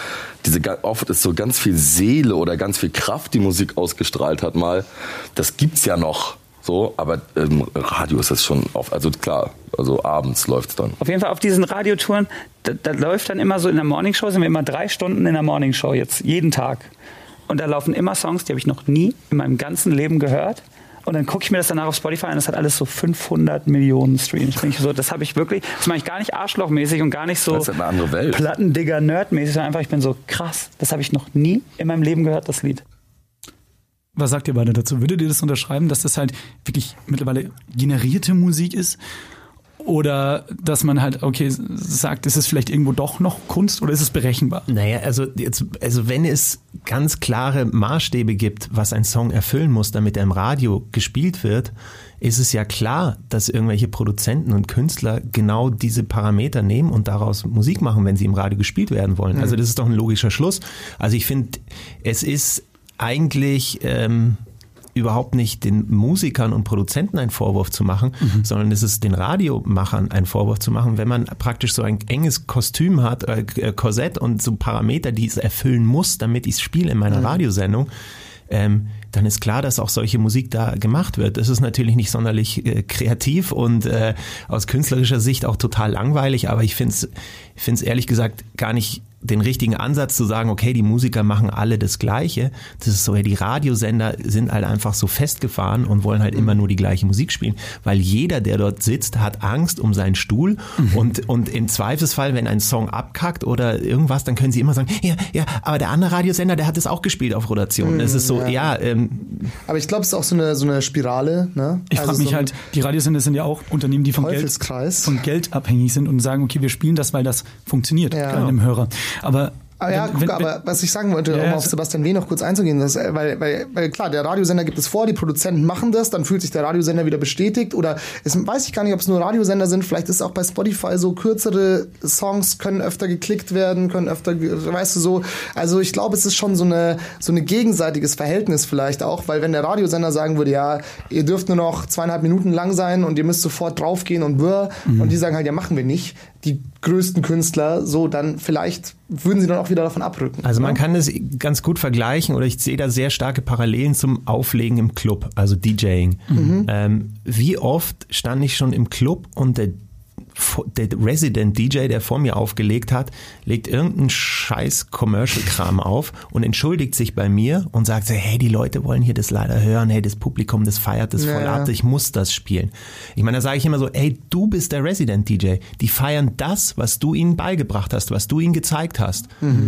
diese oft ist so ganz viel Seele oder ganz viel Kraft, die Musik ausgestrahlt hat mal. Das gibt's ja noch. So, aber im Radio ist das schon auf, also klar, also abends läuft's dann. Auf jeden Fall auf diesen Radiotouren, da, da läuft dann immer so in der Morningshow, sind wir immer drei Stunden in der Morningshow jetzt, jeden Tag. Und da laufen immer Songs, die habe ich noch nie in meinem ganzen Leben gehört. Und dann gucke ich mir das danach auf Spotify an, das hat alles so 500 Millionen Streams. Bin ich so, das habe ich wirklich, das mache ich gar nicht arschlochmäßig und gar nicht so Das ist eine andere Welt. Plattendigger Nerdmäßig, sondern einfach, ich bin so krass, das habe ich noch nie in meinem Leben gehört, das Lied. Was sagt ihr beide dazu? Würdet ihr das unterschreiben, dass das halt wirklich mittlerweile generierte Musik ist? Oder dass man halt, okay, sagt, ist es vielleicht irgendwo doch noch Kunst oder ist es berechenbar? Naja, also, jetzt, also wenn es ganz klare Maßstäbe gibt, was ein Song erfüllen muss, damit er im Radio gespielt wird, ist es ja klar, dass irgendwelche Produzenten und Künstler genau diese Parameter nehmen und daraus Musik machen, wenn sie im Radio gespielt werden wollen. Also das ist doch ein logischer Schluss. Also ich finde, es ist eigentlich ähm, überhaupt nicht den Musikern und Produzenten einen Vorwurf zu machen, sondern es ist den Radiomachern einen Vorwurf zu machen, wenn man praktisch so ein enges Kostüm hat, äh, äh, Korsett und so Parameter, die es erfüllen muss, damit ich es spiele in meiner Radiosendung. Ähm, dann ist klar, dass auch solche Musik da gemacht wird. Das ist natürlich nicht sonderlich äh, kreativ und äh, aus künstlerischer Sicht auch total langweilig, aber ich finde es ich find's ehrlich gesagt gar nicht den richtigen Ansatz zu sagen, okay, die Musiker machen alle das Gleiche. Das ist so, ja, die Radiosender sind halt einfach so festgefahren und wollen halt immer nur die gleiche Musik spielen, weil jeder, der dort sitzt, hat Angst um seinen Stuhl und, und im Zweifelsfall, wenn ein Song abkackt oder irgendwas, dann können sie immer sagen, ja, ja, aber der andere Radiosender, der hat es auch gespielt auf Rotation. Es ist so, ja, ähm, Aber ich glaube, es ist auch so eine, so eine Spirale. Ne? Ich Also frage mich so halt, die Radiosender sind ja auch Unternehmen, die vom Geld, von Geld abhängig sind und sagen, okay, wir spielen das, weil das funktioniert Ja. bei einem Hörer. Aber, Aber ja, wenn- guck, wenn- aber was ich sagen wollte, Ja, um auf Sebastian W. noch kurz einzugehen, das, äh, weil, weil, weil klar, der Radiosender gibt es vor, die Produzenten machen das, dann fühlt sich der Radiosender wieder bestätigt oder es weiß ich gar nicht, ob es nur Radiosender sind, vielleicht ist es auch bei Spotify so, kürzere Songs können öfter geklickt werden, können öfter, weißt du so, also ich glaube, es ist schon so eine, so eine gegenseitiges Verhältnis vielleicht auch, weil wenn der Radiosender sagen würde, ja, ihr dürft nur noch zweieinhalb Minuten lang sein und ihr müsst sofort draufgehen und wirr, und die sagen halt, ja, machen wir nicht, die größten Künstler, so, dann vielleicht würden sie dann auch wieder davon abrücken. Also man ne? kann das ganz gut vergleichen oder ich sehe da sehr starke Parallelen zum Auflegen im Club, also DJing. Mhm. Ähm, wie oft stand ich schon im Club und der der Resident DJ, der vor mir aufgelegt hat, legt irgendeinen scheiß Commercial-Kram auf und entschuldigt sich bei mir und sagt so, hey, die Leute wollen hier das leider hören, hey, das Publikum, das feiert das Ja, voll ja. ab, ich muss das spielen. Ich meine, da sage ich immer so, ey, du bist der Resident DJ. Die feiern das, was du ihnen beigebracht hast, was du ihnen gezeigt hast.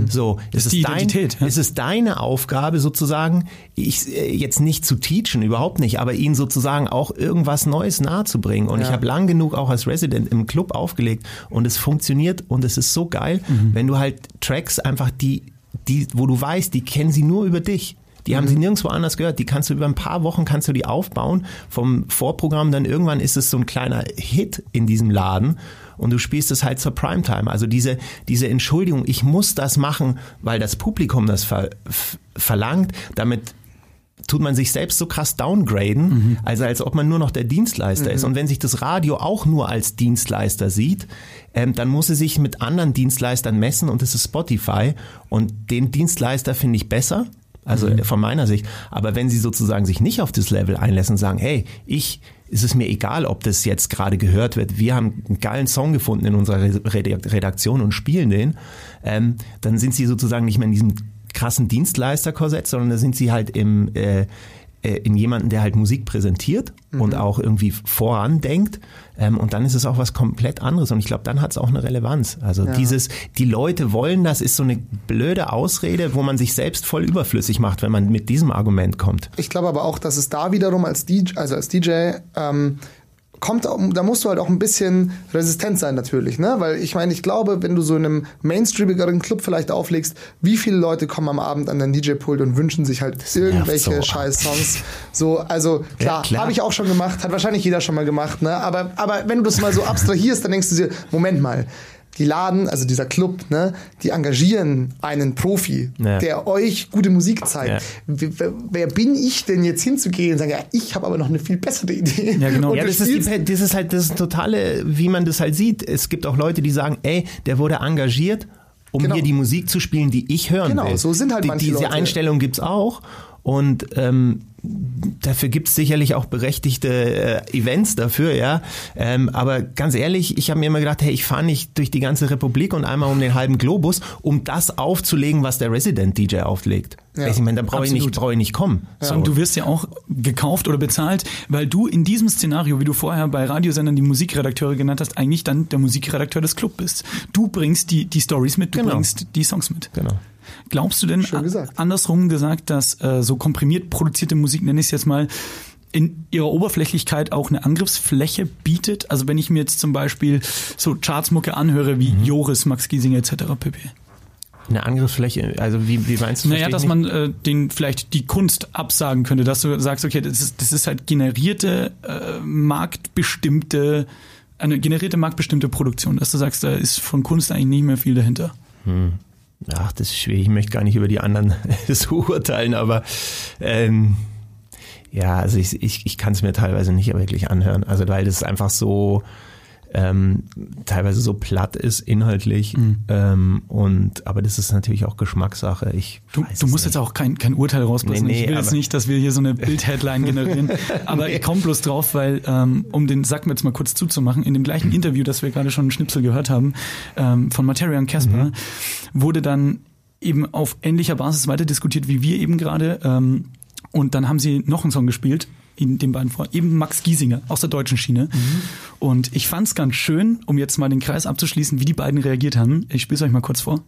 So, es ist die dein, ja. es ist deine Aufgabe sozusagen, ich äh, jetzt nicht zu teachen, überhaupt nicht, aber ihnen sozusagen auch irgendwas Neues nahezubringen. Und ich habe lang genug auch als Resident im Club aufgelegt und es funktioniert und es ist so geil, wenn du halt Tracks einfach die, die, wo du weißt, die kennen sie nur über dich. Die haben sie nirgendwo anders gehört. Die kannst du über ein paar Wochen kannst du die aufbauen vom Vorprogramm. Dann irgendwann ist es so ein kleiner Hit in diesem Laden und du spielst es halt zur Primetime. Also diese diese Entschuldigung, ich muss das machen, weil das Publikum das ver, verlangt. Damit tut man sich selbst so krass downgraden, also als ob man nur noch der Dienstleister ist. Und wenn sich das Radio auch nur als Dienstleister sieht, ähm, dann muss es sich mit anderen Dienstleistern messen und das ist Spotify. Und den Dienstleister finde ich besser, also äh, von meiner Sicht. Aber wenn sie sozusagen sich nicht auf das Level einlassen und sagen, hey, ich, ist es mir egal, ob das jetzt gerade gehört wird. Wir haben einen geilen Song gefunden in unserer Re- Redak- Redaktion und spielen den, ähm, dann sind sie sozusagen nicht mehr in diesem krassen Dienstleisterkorsett, sondern da sind sie halt im äh, äh, in jemanden, der halt Musik präsentiert und auch irgendwie vorandenkt. Ähm, und dann ist es auch was komplett anderes. Und ich glaube, dann hat es auch eine Relevanz. Also dieses, die Leute wollen das, ist so eine blöde Ausrede, wo man sich selbst voll überflüssig macht, wenn man mit diesem Argument kommt. Ich glaube aber auch, dass es da wiederum als DJ, also als DJ, ähm, kommt, da musst du halt auch ein bisschen resistent sein natürlich, ne? Weil ich meine, ich glaube, wenn du so in einem mainstreamigeren Club vielleicht auflegst, wie viele Leute kommen am Abend an dein DJ-Pult und wünschen sich halt irgendwelche so. Scheiß-Songs. So, also klar, klar. habe ich auch schon gemacht, hat wahrscheinlich jeder schon mal gemacht, ne? Aber, aber wenn du das mal so abstrahierst, dann denkst du dir, Moment mal, die Laden, also dieser Club, ne, die engagieren einen Profi, Ja. der euch gute Musik zeigt. Ja. Wer, wer- bin ich denn jetzt hinzugehen und sagen, ja, ich habe aber noch eine viel bessere Idee. Ja, genau. <laughs> Und Ja, das ist, die, das ist halt das totale, wie man das halt sieht. Es gibt auch Leute, die sagen, ey, der wurde engagiert, um Genau. hier die Musik zu spielen, die ich hören Genau, will. so sind halt die, manche Diese Leute. Einstellung gibt's auch. Und ähm, dafür gibt's sicherlich auch berechtigte äh, Events dafür, ja. Ähm, aber ganz ehrlich, ich habe mir immer gedacht, hey, ich fahre nicht durch die ganze Republik und einmal um den halben Globus, um das aufzulegen, was der Resident DJ auflegt. Ja, ich meine, da brauche ich nicht, brauche ich nicht kommen. Sondern du wirst ja auch gekauft oder bezahlt, weil du in diesem Szenario, wie du vorher bei Radiosendern die Musikredakteure genannt hast, eigentlich dann der Musikredakteur des Clubs bist. Du bringst die, die Stories mit, du Genau. bringst die Songs mit. Genau. Glaubst du denn, gesagt. andersrum gesagt, dass äh, so komprimiert produzierte Musik, nenne ich es jetzt mal, in ihrer Oberflächlichkeit auch eine Angriffsfläche bietet? Also wenn ich mir jetzt zum Beispiel so Chartsmucke anhöre wie Mhm. Joris, Max Giesinger etc. pp. Eine Angriffsfläche, also wie, wie meinst du? Naja, Versteh ich dass nicht. man äh, den vielleicht die Kunst absagen könnte, dass du sagst, okay, das ist, das ist halt generierte, äh, marktbestimmte, eine generierte marktbestimmte Produktion, dass du sagst, da ist von Kunst eigentlich nicht mehr viel dahinter. Ach, das ist schwierig. Ich möchte gar nicht über die anderen <laughs> so urteilen, aber ähm, ja, also ich, ich, ich kann es mir teilweise nicht wirklich anhören. Also weil das einfach so ähm, teilweise so platt ist inhaltlich. Ähm, und aber das ist natürlich auch Geschmackssache. Ich Du, du musst nicht. jetzt auch kein, kein Urteil rausblasen. Nee, nee, ich will jetzt nicht, dass wir hier so eine <laughs> Bild-Headline generieren. aber ich komme bloß drauf, weil, ähm, um den Sack jetzt mal kurz zuzumachen, in dem gleichen Interview, das wir gerade schon einen Schnipsel gehört haben, ähm, von Materia und Casper, wurde dann eben auf ähnlicher Basis weiter diskutiert, wie wir eben gerade. Ähm, und dann haben sie noch einen Song gespielt, in den beiden vor, eben Max Giesinger aus der deutschen Schiene. Und ich fand es ganz schön, um jetzt mal den Kreis abzuschließen, wie die beiden reagiert haben. Ich spiele es euch mal kurz vor.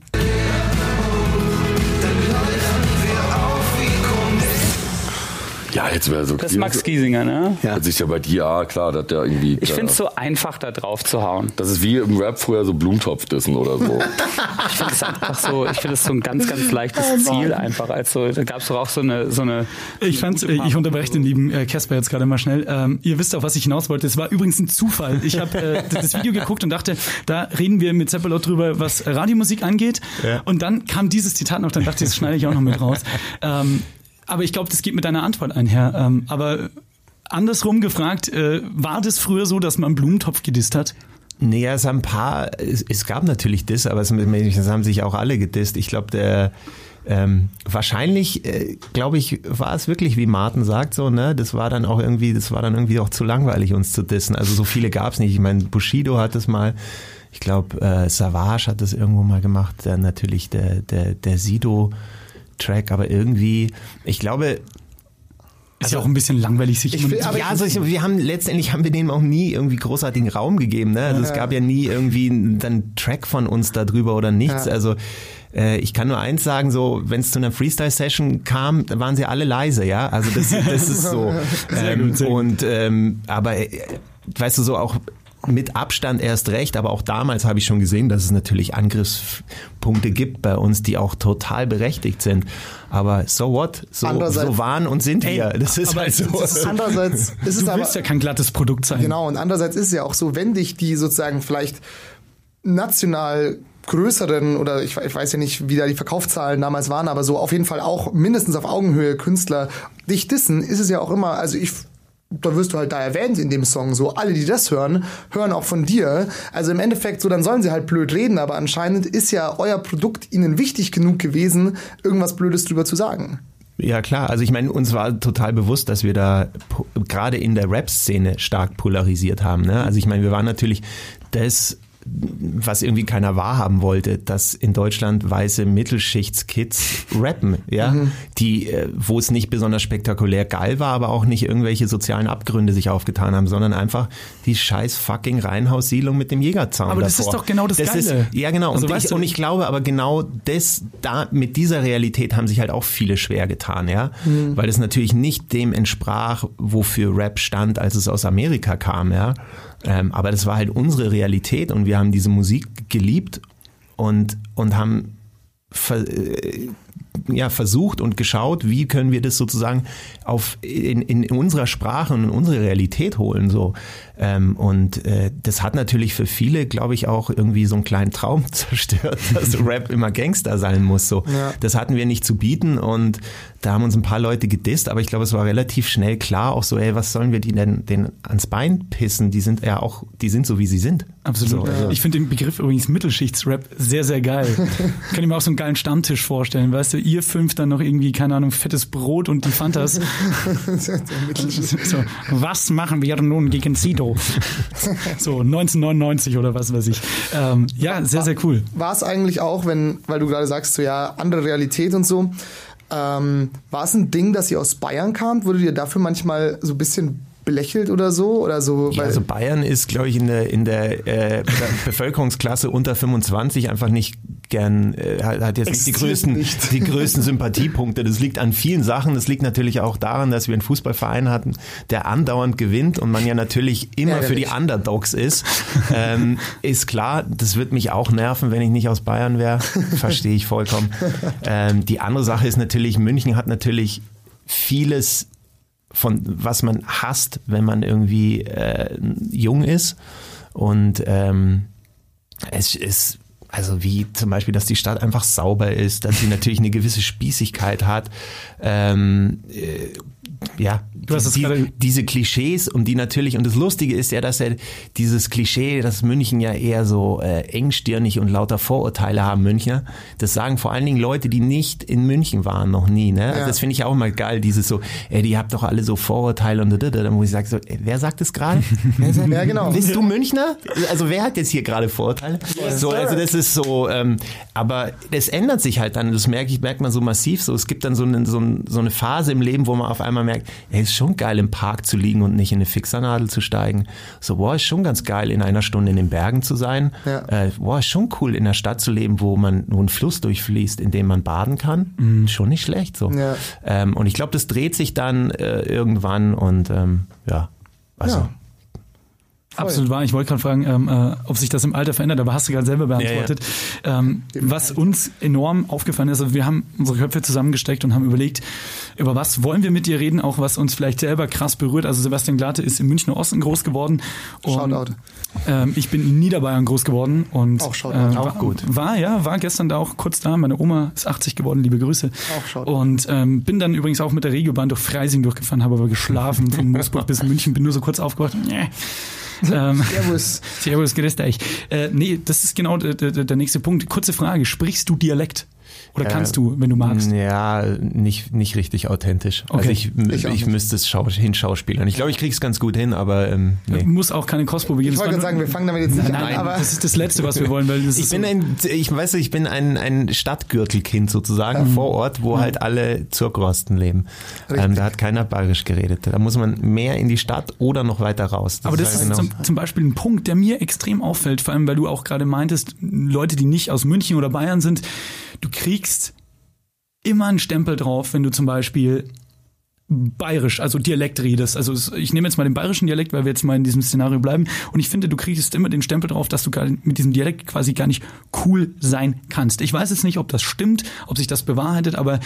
Ja, jetzt wäre so Das ist Max Giesinger, ne? Ja. Sich ja bei dir, ja, klar, dass der irgendwie. Ich finde es so einfach, da drauf zu hauen. Das ist wie im Rap früher so Blumentopf-Dissen oder so. <laughs> Ich finde es einfach so, ich finde es so ein ganz, ganz leichtes Ziel einfach. Also da gab es doch auch so eine, so eine. Ich fand's, äh, ich unterbreche den lieben äh, Casper jetzt gerade mal schnell. Ähm, ihr wisst, auf was ich hinaus wollte. Es war übrigens ein Zufall. Ich habe äh, <laughs> das Video geguckt und dachte, da reden wir mit Zeppelot drüber, was Radiomusik angeht. Ja. Und dann kam dieses Zitat noch, dann dachte ich, das schneide ich auch noch mit raus. Ähm, aber ich glaube, das geht mit deiner Antwort einher. Ähm, aber andersrum gefragt, äh, war das früher so, dass man Blumentopf gedisst hat? Nee, es haben ein paar, es, es gab natürlich das, aber es, es haben sich auch alle gedisst. Ich glaube, der ähm, wahrscheinlich, äh, glaube ich, war es wirklich, wie Martin sagt, so, ne, das war dann auch irgendwie, das war dann irgendwie auch zu langweilig, uns zu dissen. Also so viele gab es nicht. Ich meine, Bushido hat es mal, ich glaube, äh, Savage hat das irgendwo mal gemacht, dann natürlich der, der, der Sido-Track, aber irgendwie, ich glaube, Ist ja auch ein bisschen langweilig, sich Ich immer will- aber ja, also ich, wir haben letztendlich haben wir denen auch nie irgendwie großartigen Raum gegeben. Ne? Also es gab ja nie irgendwie einen dann Track von uns darüber oder nichts. Ja. Also äh, ich kann nur eins sagen, so wenn es zu einer Freestyle-Session kam, waren sie alle leise, ja. Also das, das ist so. <laughs> ähm, gut, sehr gut. und ähm, aber äh, weißt du so auch mit Abstand erst recht, aber auch damals habe ich schon gesehen, dass es natürlich Angriffspunkte gibt bei uns, die auch total berechtigt sind. Aber so what? So, Andererseits- so waren und sind wir. Das ist aber halt so. es ist Andererseits ist Du es aber willst ja kein glattes Produkt sein. Genau, und andererseits ist es ja auch so, wenn dich die sozusagen vielleicht national größeren oder ich, ich weiß ja nicht, wie da die Verkaufszahlen damals waren, aber so auf jeden Fall auch mindestens auf Augenhöhe Künstler dich dissen, ist es ja auch immer, also ich da wirst du halt da erwähnt in dem Song. So, alle, die das hören, hören auch von dir. Also im Endeffekt, so, dann sollen sie halt blöd reden, aber anscheinend ist ja euer Produkt ihnen wichtig genug gewesen, irgendwas Blödes drüber zu sagen. Ja klar, also ich meine, uns war total bewusst, dass wir da gerade in der Rap-Szene stark polarisiert haben. Ne? Also ich meine, wir waren natürlich das, was irgendwie keiner wahrhaben wollte, dass in Deutschland weiße Mittelschichtskids rappen, ja, die, äh, wo es nicht besonders spektakulär geil war, aber auch nicht irgendwelche sozialen Abgründe sich aufgetan haben, sondern einfach die scheiß fucking Reihenhaussiedlung mit dem Jägerzaun Aber das davor. ist doch genau das Ist, Geile. ja genau, Also und, ich, und ich glaube aber genau das, da, mit dieser Realität haben sich halt auch viele schwer getan, ja, weil es natürlich nicht dem entsprach, wofür Rap stand, als es aus Amerika kam, ja. Ähm, aber das war halt unsere Realität und wir haben diese Musik geliebt und, und haben ver, äh, ja, versucht und geschaut, wie können wir das sozusagen auf in, in unserer Sprache und in unsere Realität holen so und äh, das hat natürlich für viele, glaube ich, auch irgendwie so einen kleinen Traum <laughs> zerstört, dass <laughs> Rap immer Gangster sein muss so. Ja. Das hatten wir nicht zu bieten und da haben uns ein paar Leute gedisst, aber ich glaube, es war relativ schnell klar, auch so, ey, was sollen wir die denn, denn ans Bein pissen? Die sind ja auch, die sind so, wie sie sind. Absolut. So, also- Ich finde den Begriff übrigens Mittelschichtsrap sehr, sehr geil. <laughs> Kann ich mir auch so einen geilen Stammtisch vorstellen, weißt du, ihr fünf dann noch irgendwie, keine Ahnung, fettes Brot und die Fantas. so, was machen wir nun gegen Sido? <laughs> So, 1999 oder was weiß ich. Ähm, ja, sehr, sehr cool. war es eigentlich auch, wenn, weil du gerade sagst, so ja, andere Realität und so, ähm, war es ein Ding, dass ihr aus Bayern kamt? Wurde ihr dafür manchmal so ein bisschen belächelt oder so? Oder so? Ja, weil, also Bayern ist, glaube ich, in der, in der äh, <laughs> Bevölkerungsklasse unter 25 einfach nicht gern, äh, hat jetzt nicht die größten, nicht. die größten Sympathiepunkte. Das liegt an vielen Sachen. Das liegt natürlich auch daran, dass wir einen Fußballverein hatten, der andauernd gewinnt und man ja natürlich immer für die. Underdogs ist. Ähm, ist klar, das wird mich auch nerven, wenn ich nicht aus Bayern wäre. Verstehe ich vollkommen. Ähm, die andere Sache ist natürlich, München hat natürlich vieles von was man hasst, wenn man irgendwie äh, jung ist. Und ähm, es ist also wie zum Beispiel, dass die Stadt einfach sauber ist, dass sie natürlich eine gewisse Spießigkeit hat. Ähm, äh, ja, Du hast die, gerade- diese Klischees, um die natürlich, und das Lustige ist ja, dass er dieses Klischee, dass München ja eher so äh, engstirnig und lauter Vorurteile haben, Münchner, das sagen vor allen Dingen Leute, die nicht in München waren, noch nie. Ne? Also Ja. Das finde ich auch mal geil, dieses so, ey, die habt doch alle so Vorurteile und da, da, da, wo ich sage so, ey, wer sagt das gerade? <laughs> Wer sagt- Ja, genau. Bist du Münchner? Also wer hat jetzt hier gerade Vorurteile? So, also das ist so, ähm, aber es ändert sich halt dann, das merke ich, merkt man so massiv so. Es gibt dann so eine, so, ein- so eine Phase im Leben, wo man auf einmal merkt, ey, ist schon geil im Park zu liegen und nicht in eine Fixernadel zu steigen. So, boah, ist schon ganz geil in einer Stunde in den Bergen zu sein. Ja. Äh, boah, ist schon cool in einer Stadt zu leben, wo man, wo ein Fluss durchfließt, in dem man baden kann. Schon nicht schlecht so. Ja. Ähm, und ich glaube, das dreht sich dann äh, irgendwann und ähm, ja, also. Ja. Absolut wahr. Ich wollte gerade fragen, ähm, äh, ob sich das im Alter verändert, aber hast du gerade selber beantwortet. Ähm, was uns enorm aufgefallen ist, also wir haben unsere Köpfe zusammengesteckt und haben überlegt, über was wollen wir mit dir reden, auch was uns vielleicht selber krass berührt. Also Sebastian Glate ist im Münchner Osten groß geworden. Und, Shoutout. Ähm, ich bin in Niederbayern groß geworden und Auch Shoutout. ähm, Auch war, gut. War ja, war gestern da auch kurz da. Meine Oma ist 80 geworden, liebe Grüße. Auch Shoutout. Und ähm, bin dann übrigens auch mit der Regiobahn durch Freising durchgefahren, habe aber geschlafen von <laughs> Moosburg bis München, bin nur so kurz aufgewacht. Nee. Ähm, Servus. Servus, grüß dich. Äh, nee, das ist genau der, der, der nächste Punkt. Kurze Frage, sprichst du Dialekt? Oder kannst du, wenn du magst? Ja, nicht, nicht richtig authentisch. Okay. Also ich, Ich ich, müsste es schau hinschauspielern. Ich glaube, ich krieg's ganz gut hin, aber ähm, nee. Muss auch keine Kostprobe geben. Ich wollte Das gerade sagen, wir fangen damit jetzt nicht Nein, an, nein, aber das ist das Letzte, was wir wollen, weil das Ich ist bin so, ein, ich weiß, ich bin ein, ein Stadtgürtelkind sozusagen vor Ort, wo halt alle Zurgrosten leben. Ähm, da hat keiner bayerisch geredet. Da muss man mehr in die Stadt oder noch weiter raus. Aber das halt ist genau- zum, zum Beispiel ein Punkt, der mir extrem auffällt, vor allem weil du auch gerade meintest, Leute, die nicht aus München oder Bayern sind, du kriegst immer einen Stempel drauf, wenn du zum Beispiel bayerisch, also Dialekt redest. Also ich nehme jetzt mal den bayerischen Dialekt, weil wir jetzt mal in diesem Szenario bleiben. Und ich finde, du kriegst immer den Stempel drauf, dass du mit diesem Dialekt quasi gar nicht cool sein kannst. Ich weiß jetzt nicht, ob das stimmt, ob sich das bewahrheitet, aber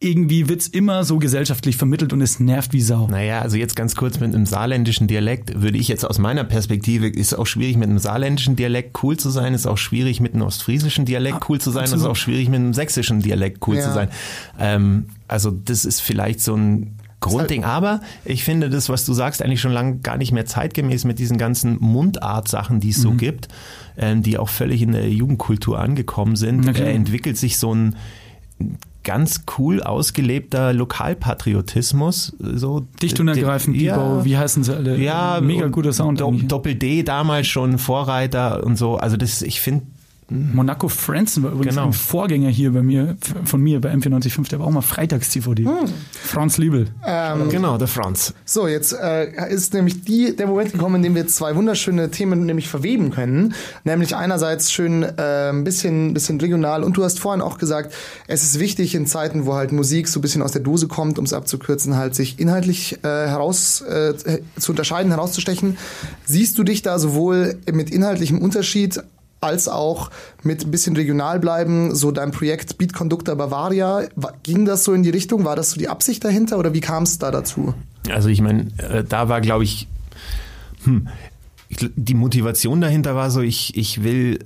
irgendwie wird's immer so gesellschaftlich vermittelt und es nervt wie Sau. Naja, also jetzt ganz kurz mit einem saarländischen Dialekt würde ich jetzt aus meiner Perspektive, ist auch schwierig mit einem saarländischen Dialekt cool zu sein, ist auch schwierig mit einem ostfriesischen Dialekt cool zu sein, absolut. ist auch schwierig mit einem sächsischen Dialekt cool Ja. zu sein. Ähm, also das ist vielleicht so ein Grundding, aber ich finde das, was du sagst, eigentlich schon lange gar nicht mehr zeitgemäß mit diesen ganzen Mundart-Sachen, die es Mhm. so gibt, ähm, die auch völlig in der Jugendkultur angekommen sind, klar. äh, entwickelt sich so ein ganz cool ausgelebter Lokalpatriotismus. So Dicht und ergreifend, ja, wie heißen sie alle? ja, mega guter Sound. Doppel D damals schon Vorreiter und so. Also das, ich finde, Monaco Franzen war übrigens Genau. ein Vorgänger hier bei mir, von mir bei M945, der war auch mal Freitags-TVD. Franz Liebel. ähm, genau, der Franz. So, jetzt äh, ist nämlich die, der Moment gekommen, in dem wir zwei wunderschöne Themen nämlich verweben können. Nämlich einerseits schön äh, ein bisschen, bisschen regional. Und du hast vorhin auch gesagt, es ist wichtig in Zeiten, wo halt Musik so ein bisschen aus der Dose kommt, um es abzukürzen, halt sich inhaltlich äh, heraus äh, zu unterscheiden, herauszustechen. Siehst du dich da sowohl mit inhaltlichem Unterschied als auch mit ein bisschen regional bleiben, so dein Projekt Beat Conductor Bavaria, ging das so in die Richtung? War das so die Absicht dahinter oder wie kam es da dazu? Also ich meine, äh, da war, glaube ich, hm, die Motivation dahinter war so, ich, ich will,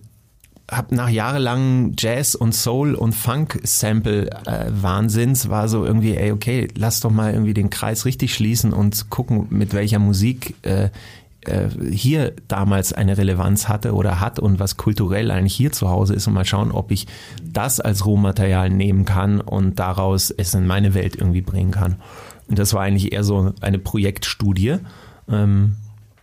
hab nach jahrelangen Jazz und Soul und Funk Sample äh, Wahnsinns war so irgendwie, ey, okay, lass doch mal irgendwie den Kreis richtig schließen und gucken, mit welcher Musik äh, äh, hier damals eine Relevanz hatte oder hat und was kulturell eigentlich hier zu Hause ist und mal schauen, ob ich das als Rohmaterial nehmen kann und daraus es in meine Welt irgendwie bringen kann. Und das war eigentlich eher so eine Projektstudie. Ähm,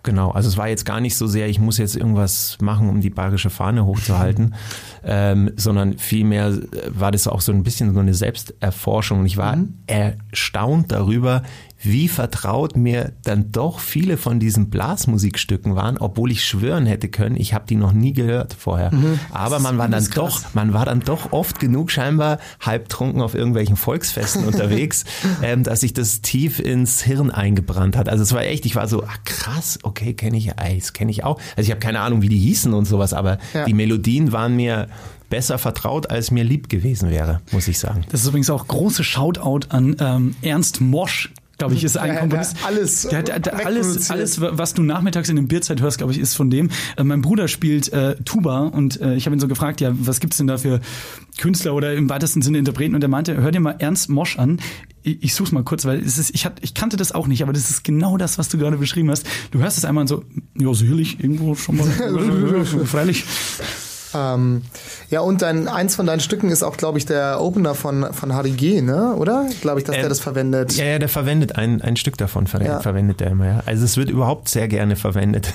genau, also es war jetzt gar nicht so sehr, ich muss jetzt irgendwas machen, um die bayerische Fahne hochzuhalten, <laughs> ähm, sondern vielmehr war das auch so ein bisschen so eine Selbsterforschung. Und ich war erstaunt darüber, wie vertraut mir dann doch viele von diesen Blasmusikstücken waren, obwohl ich schwören hätte können, ich habe die noch nie gehört vorher. Aber man war dann doch, man war dann doch oft genug scheinbar halbtrunken auf irgendwelchen Volksfesten <laughs> unterwegs, ähm, dass sich das tief ins Hirn eingebrannt hat. Also es war echt, ich war so, ach krass, okay, kenne ich, das kenne ich auch. Also ich habe keine Ahnung, wie die hießen und sowas, aber Ja. die Melodien waren mir besser vertraut, als mir lieb gewesen wäre, muss ich sagen. Das ist übrigens auch große Shoutout an ähm, Ernst Mosch. Glaube ich, ist ein Komponist. der alles der, der, der, alles, alles, was du nachmittags in der Bierzeit hörst, glaube ich, ist von dem. Äh, mein Bruder spielt äh, Tuba und äh, ich habe ihn so gefragt, ja, was gibt's denn da für Künstler oder im weitesten Sinne Interpreten? Und er meinte, hör dir mal Ernst Mosch an. Ich, ich such's mal kurz, weil es ist, ich, hat, ich kannte das auch nicht, aber das ist genau das, was du gerade beschrieben hast. Du hörst es einmal und so, ja, sicherlich, irgendwo schon mal. <laughs> Freilich. Ähm, ja, und dein, eins von deinen Stücken ist auch, glaube ich, der Opener von, von Harry G., ne? oder? Glaube ich, dass der Ähm, das verwendet. Ja, ja, der verwendet ein, ein Stück davon, ver Ja. verwendet er immer. Ja. Also es wird überhaupt sehr gerne verwendet,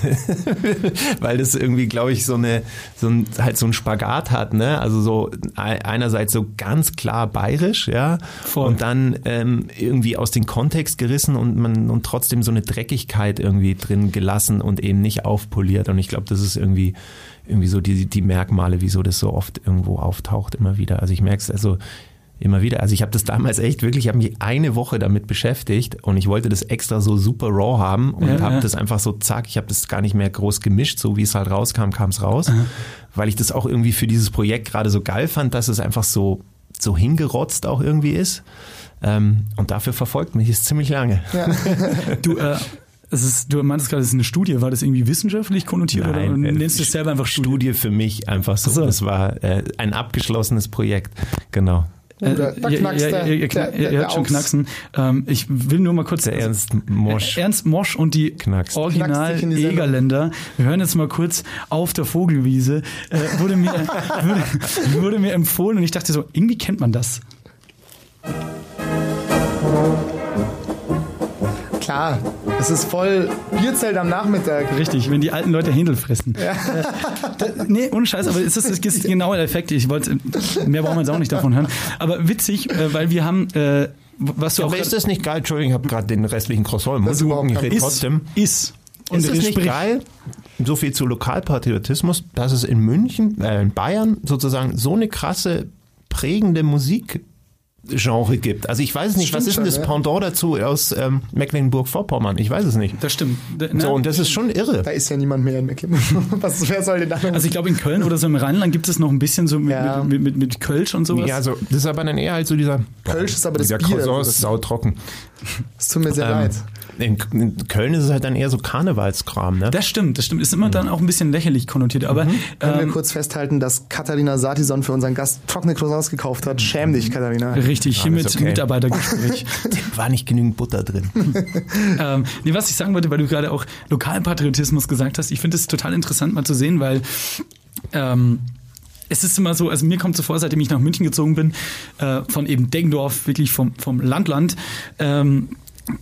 <laughs> weil das irgendwie, glaube ich, so eine, so ein, halt so ein Spagat hat, ne? Also so ei- einerseits so ganz klar bayerisch, ja, Voll. und dann ähm, irgendwie aus dem Kontext gerissen und man und trotzdem so eine Dreckigkeit irgendwie drin gelassen und eben nicht aufpoliert. Und ich glaube, das ist irgendwie irgendwie so die, die Merkmale, wieso das so oft irgendwo auftaucht immer wieder. Also ich merke es also immer wieder. Also ich habe das damals echt wirklich, ich habe mich eine Woche damit beschäftigt und ich wollte das extra so super raw haben und Ja, habe ja. das einfach so zack, ich habe das gar nicht mehr groß gemischt, so wie es halt rauskam, kam es raus, weil ich das auch irgendwie für dieses Projekt gerade so geil fand, dass es einfach so so hingerotzt auch irgendwie ist. Ähm, und dafür verfolgt mich es ziemlich lange. <laughs> Du, äh, es ist, du meintest gerade, es ist eine Studie. War das irgendwie wissenschaftlich konnotiert oder Nein, äh, nennst du es selber einfach Studie? Studie für mich einfach so. So. Das war äh, ein abgeschlossenes Projekt. Genau. Da, da Äh, ja, knackst ja, der- ja, der- der- ihr hört schon knacksen. Ähm, ich will nur mal kurz. Der Ernst Mosch. Äh, Ernst Mosch und die Knackst. Original Knackst. Egerländer. Wir hören jetzt mal kurz auf der Vogelwiese. Äh, wurde, mir, <laughs> wurde, wurde mir empfohlen und ich dachte so, irgendwie kennt man das. Klar, es ist voll Bierzelt am Nachmittag. Richtig, wenn die alten Leute Händel fressen. Äh, da, nee, ohne Scheiß, aber es ist, es ist genau der Effekt. Ich wollte, mehr brauchen wir jetzt auch nicht davon hören. Aber witzig, äh, weil wir haben, äh, was du auch Aber ist das nicht geil? Entschuldigung, ich habe gerade den restlichen Croissant im Mund. ist überhaupt Ich kein- rede ist, trotzdem. ist. ist es nicht sprich- geil, so viel zu Lokalpatriotismus, dass es in München, äh, in Bayern sozusagen so eine krasse prägende Musikgenre gibt? Also ich weiß nicht, Stimmt was ist denn das. Pendant dazu aus ähm, Mecklenburg-Vorpommern? Ich weiß es nicht. Das stimmt. Da- na, So, und das ist schon irre. Da ist ja niemand mehr in Mecklenburg. <laughs> Was, wer soll denn da noch? Also ich glaube in Köln oder so im Rheinland gibt es noch ein bisschen so mit, Ja. mit, mit, mit Kölsch und sowas. Ja, also das ist aber dann eher halt so dieser Kölsch ist aber das dieser Bier, Croissant ist das- sautrocken. es tut mir sehr Ähm, leid. In, in Köln ist es halt dann eher so Karnevalskram, ne? Das stimmt, das stimmt. Ist immer dann auch ein bisschen lächerlich konnotiert. Aber Können wir ähm, kurz festhalten, dass Katharina Satison für unseren Gast trockene Croissants gekauft hat? Schäm dich, Katharina. richtig, hiermit Alles okay. Mitarbeitergespräch. <laughs> War nicht genügend Butter drin. <laughs> ähm, nee, was ich sagen wollte, weil du gerade auch Lokalpatriotismus gesagt hast, ich finde es total interessant mal zu sehen, weil ähm, es ist immer so, also mir kommt so vor, seitdem ich nach München gezogen bin, äh, von eben Deggendorf, wirklich vom, vom Landland, ähm,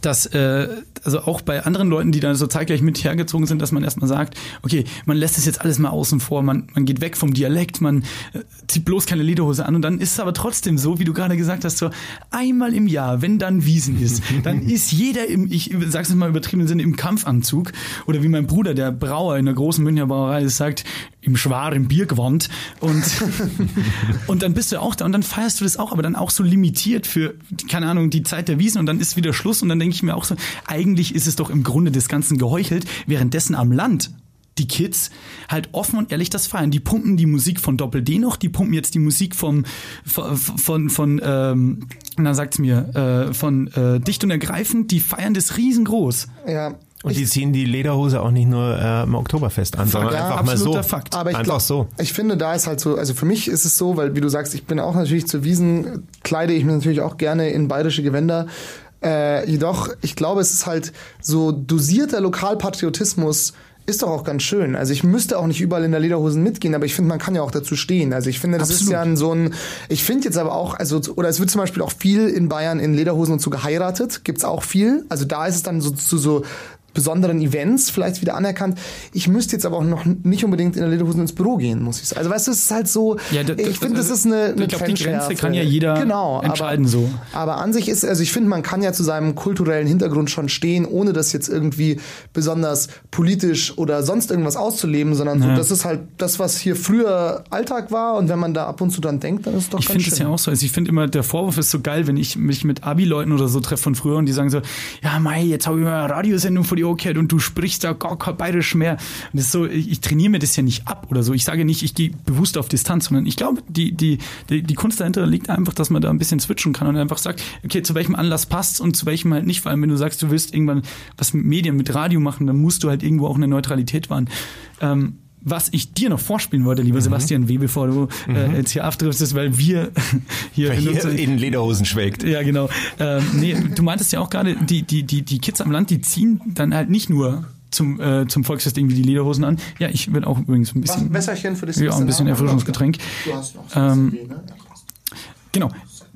dass äh, also auch bei anderen Leuten, die da so zeitgleich mit hergezogen sind, dass man erstmal sagt, okay, man lässt es jetzt alles mal außen vor, man, man geht weg vom Dialekt, man äh, zieht bloß keine Lederhose an und dann ist es aber trotzdem so, wie du gerade gesagt hast, so einmal im Jahr, wenn dann Wiesen ist, <laughs> dann ist jeder im, ich sag's jetzt mal übertriebenen Sinne, im Kampfanzug oder wie mein Bruder, der Brauer in der großen Münchner Brauerei ist, sagt, im schwaren Biergewand und <laughs> und dann bist du auch da und dann feierst du das auch, aber dann auch so limitiert für, keine Ahnung, die Zeit der Wiesen und dann ist wieder Schluss und dann denke ich mir auch so, eigentlich ist es doch im Grunde des Ganzen geheuchelt, währenddessen am Land die Kids halt offen und ehrlich das feiern. Die pumpen die Musik von Doppel D noch, die pumpen jetzt die Musik vom von von, von ähm, na sagt's mir, äh, von äh, Dicht und Ergreifend, die feiern das riesengroß. Ja. Und die ziehen die Lederhose auch nicht nur äh, im Oktoberfest an, sondern Ja, einfach mal so. Fakt. Aber ich einfach glaub, so. Ich finde, da ist halt so, also für mich ist es so, weil wie du sagst, ich bin auch natürlich zu Wiesen, kleide ich mich natürlich auch gerne in bayerische Gewänder. Äh, jedoch, ich glaube, es ist halt so dosierter Lokalpatriotismus ist doch auch ganz schön. Also ich müsste auch nicht überall in der Lederhosen mitgehen, aber ich finde, man kann ja auch dazu stehen. Also ich finde, das ist Absolut. ja ein, so ein, ich finde jetzt aber auch, also, oder es wird zum Beispiel auch viel in Bayern in Lederhosen und so geheiratet, gibt's auch viel. Also da ist es dann so zu so besonderen Events vielleicht wieder anerkannt. Ich müsste jetzt aber auch noch nicht unbedingt in der Lederhosen ins Büro gehen, muss ich sagen. Also weißt du, es ist halt so, Ja, da- ich finde, das ist eine, eine ich glaube, die Grenze kann ja jeder genau, entscheiden aber, so. Aber an sich ist, also ich finde, man kann ja zu seinem kulturellen Hintergrund schon stehen, ohne das jetzt irgendwie besonders politisch oder sonst irgendwas auszuleben, sondern so, Ja. das ist halt das, was hier früher Alltag war und wenn man da ab und zu dann denkt, dann ist es doch Ich ganz finde es ja auch so. Also ich finde immer, der Vorwurf ist so geil, wenn ich mich mit Abi-Leuten oder so treffe von früher und die sagen so, ja Mai, jetzt habe ich mal eine Radiosendung vor die Ohren gehört und du sprichst da gar kein Bayerisch mehr. Und das ist so, ich, ich trainiere mir das ja nicht ab oder so. Ich sage nicht, ich gehe bewusst auf Distanz, sondern ich glaube, die, die, die, die Kunst dahinter liegt einfach, dass man da ein bisschen switchen kann und einfach sagt, okay, zu welchem Anlass passt und zu welchem halt nicht. Vor allem, wenn du sagst, du willst irgendwann was mit Medien, mit Radio machen, dann musst du halt irgendwo auch eine Neutralität wahren. Ähm, was ich dir noch vorspielen wollte, lieber Sebastian W., bevor du äh, jetzt hier abdriftest, weil wir <laughs> hier, in Hier in Lederhosen schwelgt. ja, genau. Ähm, nee, du meintest ja auch gerade, die, die, die, die Kids am Land, die ziehen dann halt nicht nur zum, äh, zum Volksfest irgendwie die Lederhosen an. Ja, ich will auch übrigens ein bisschen. Wässerchen für das Ja, ein bisschen Erfrischungsgetränk. Du hast noch Ähm, ne? Genau.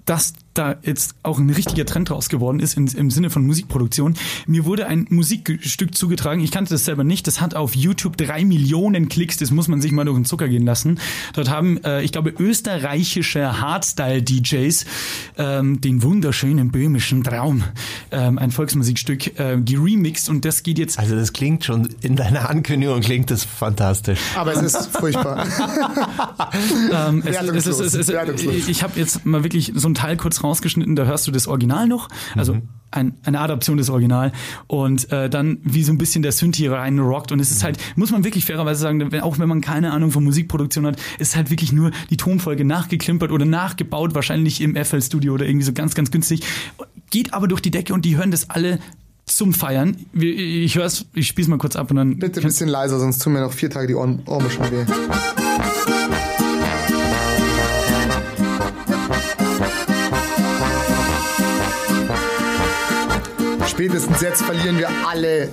Dass da jetzt auch ein richtiger Trend draus geworden ist in, im Sinne von Musikproduktion. Mir wurde ein Musikstück zugetragen, ich kannte das selber nicht, das hat auf YouTube drei Millionen Klicks, das muss man sich mal durch den Zucker gehen lassen. Dort haben, äh, ich glaube, österreichische Hardstyle-DJs ähm, den wunderschönen böhmischen Traum, ähm, ein Volksmusikstück, äh, geremixed und das geht jetzt Also das klingt schon, in deiner Ankündigung klingt das fantastisch. Aber es ist <laughs> furchtbar. Ähm, es, es, es, es, es, wertungslos. ich ich habe jetzt mal wirklich so einen Teil kurz rausgeschnitten, da hörst du das Original noch, also ein, eine Adaption des Original. Und äh, dann wie so ein bisschen der Synthi rein rockt. Und es ist halt, muss man wirklich fairerweise sagen, wenn, auch wenn man keine Ahnung von Musikproduktion hat, ist halt wirklich nur die Tonfolge nachgeklimpert oder nachgebaut, wahrscheinlich im FL Studio oder irgendwie so ganz, ganz günstig, geht aber durch die Decke und die hören das alle zum Feiern. Ich höre es, ich spiel's mal kurz ab und dann Bitte ein bisschen leiser, sonst tun mir noch vier Tage die Ohren, Ohren schon weh. Spätestens jetzt verlieren wir alle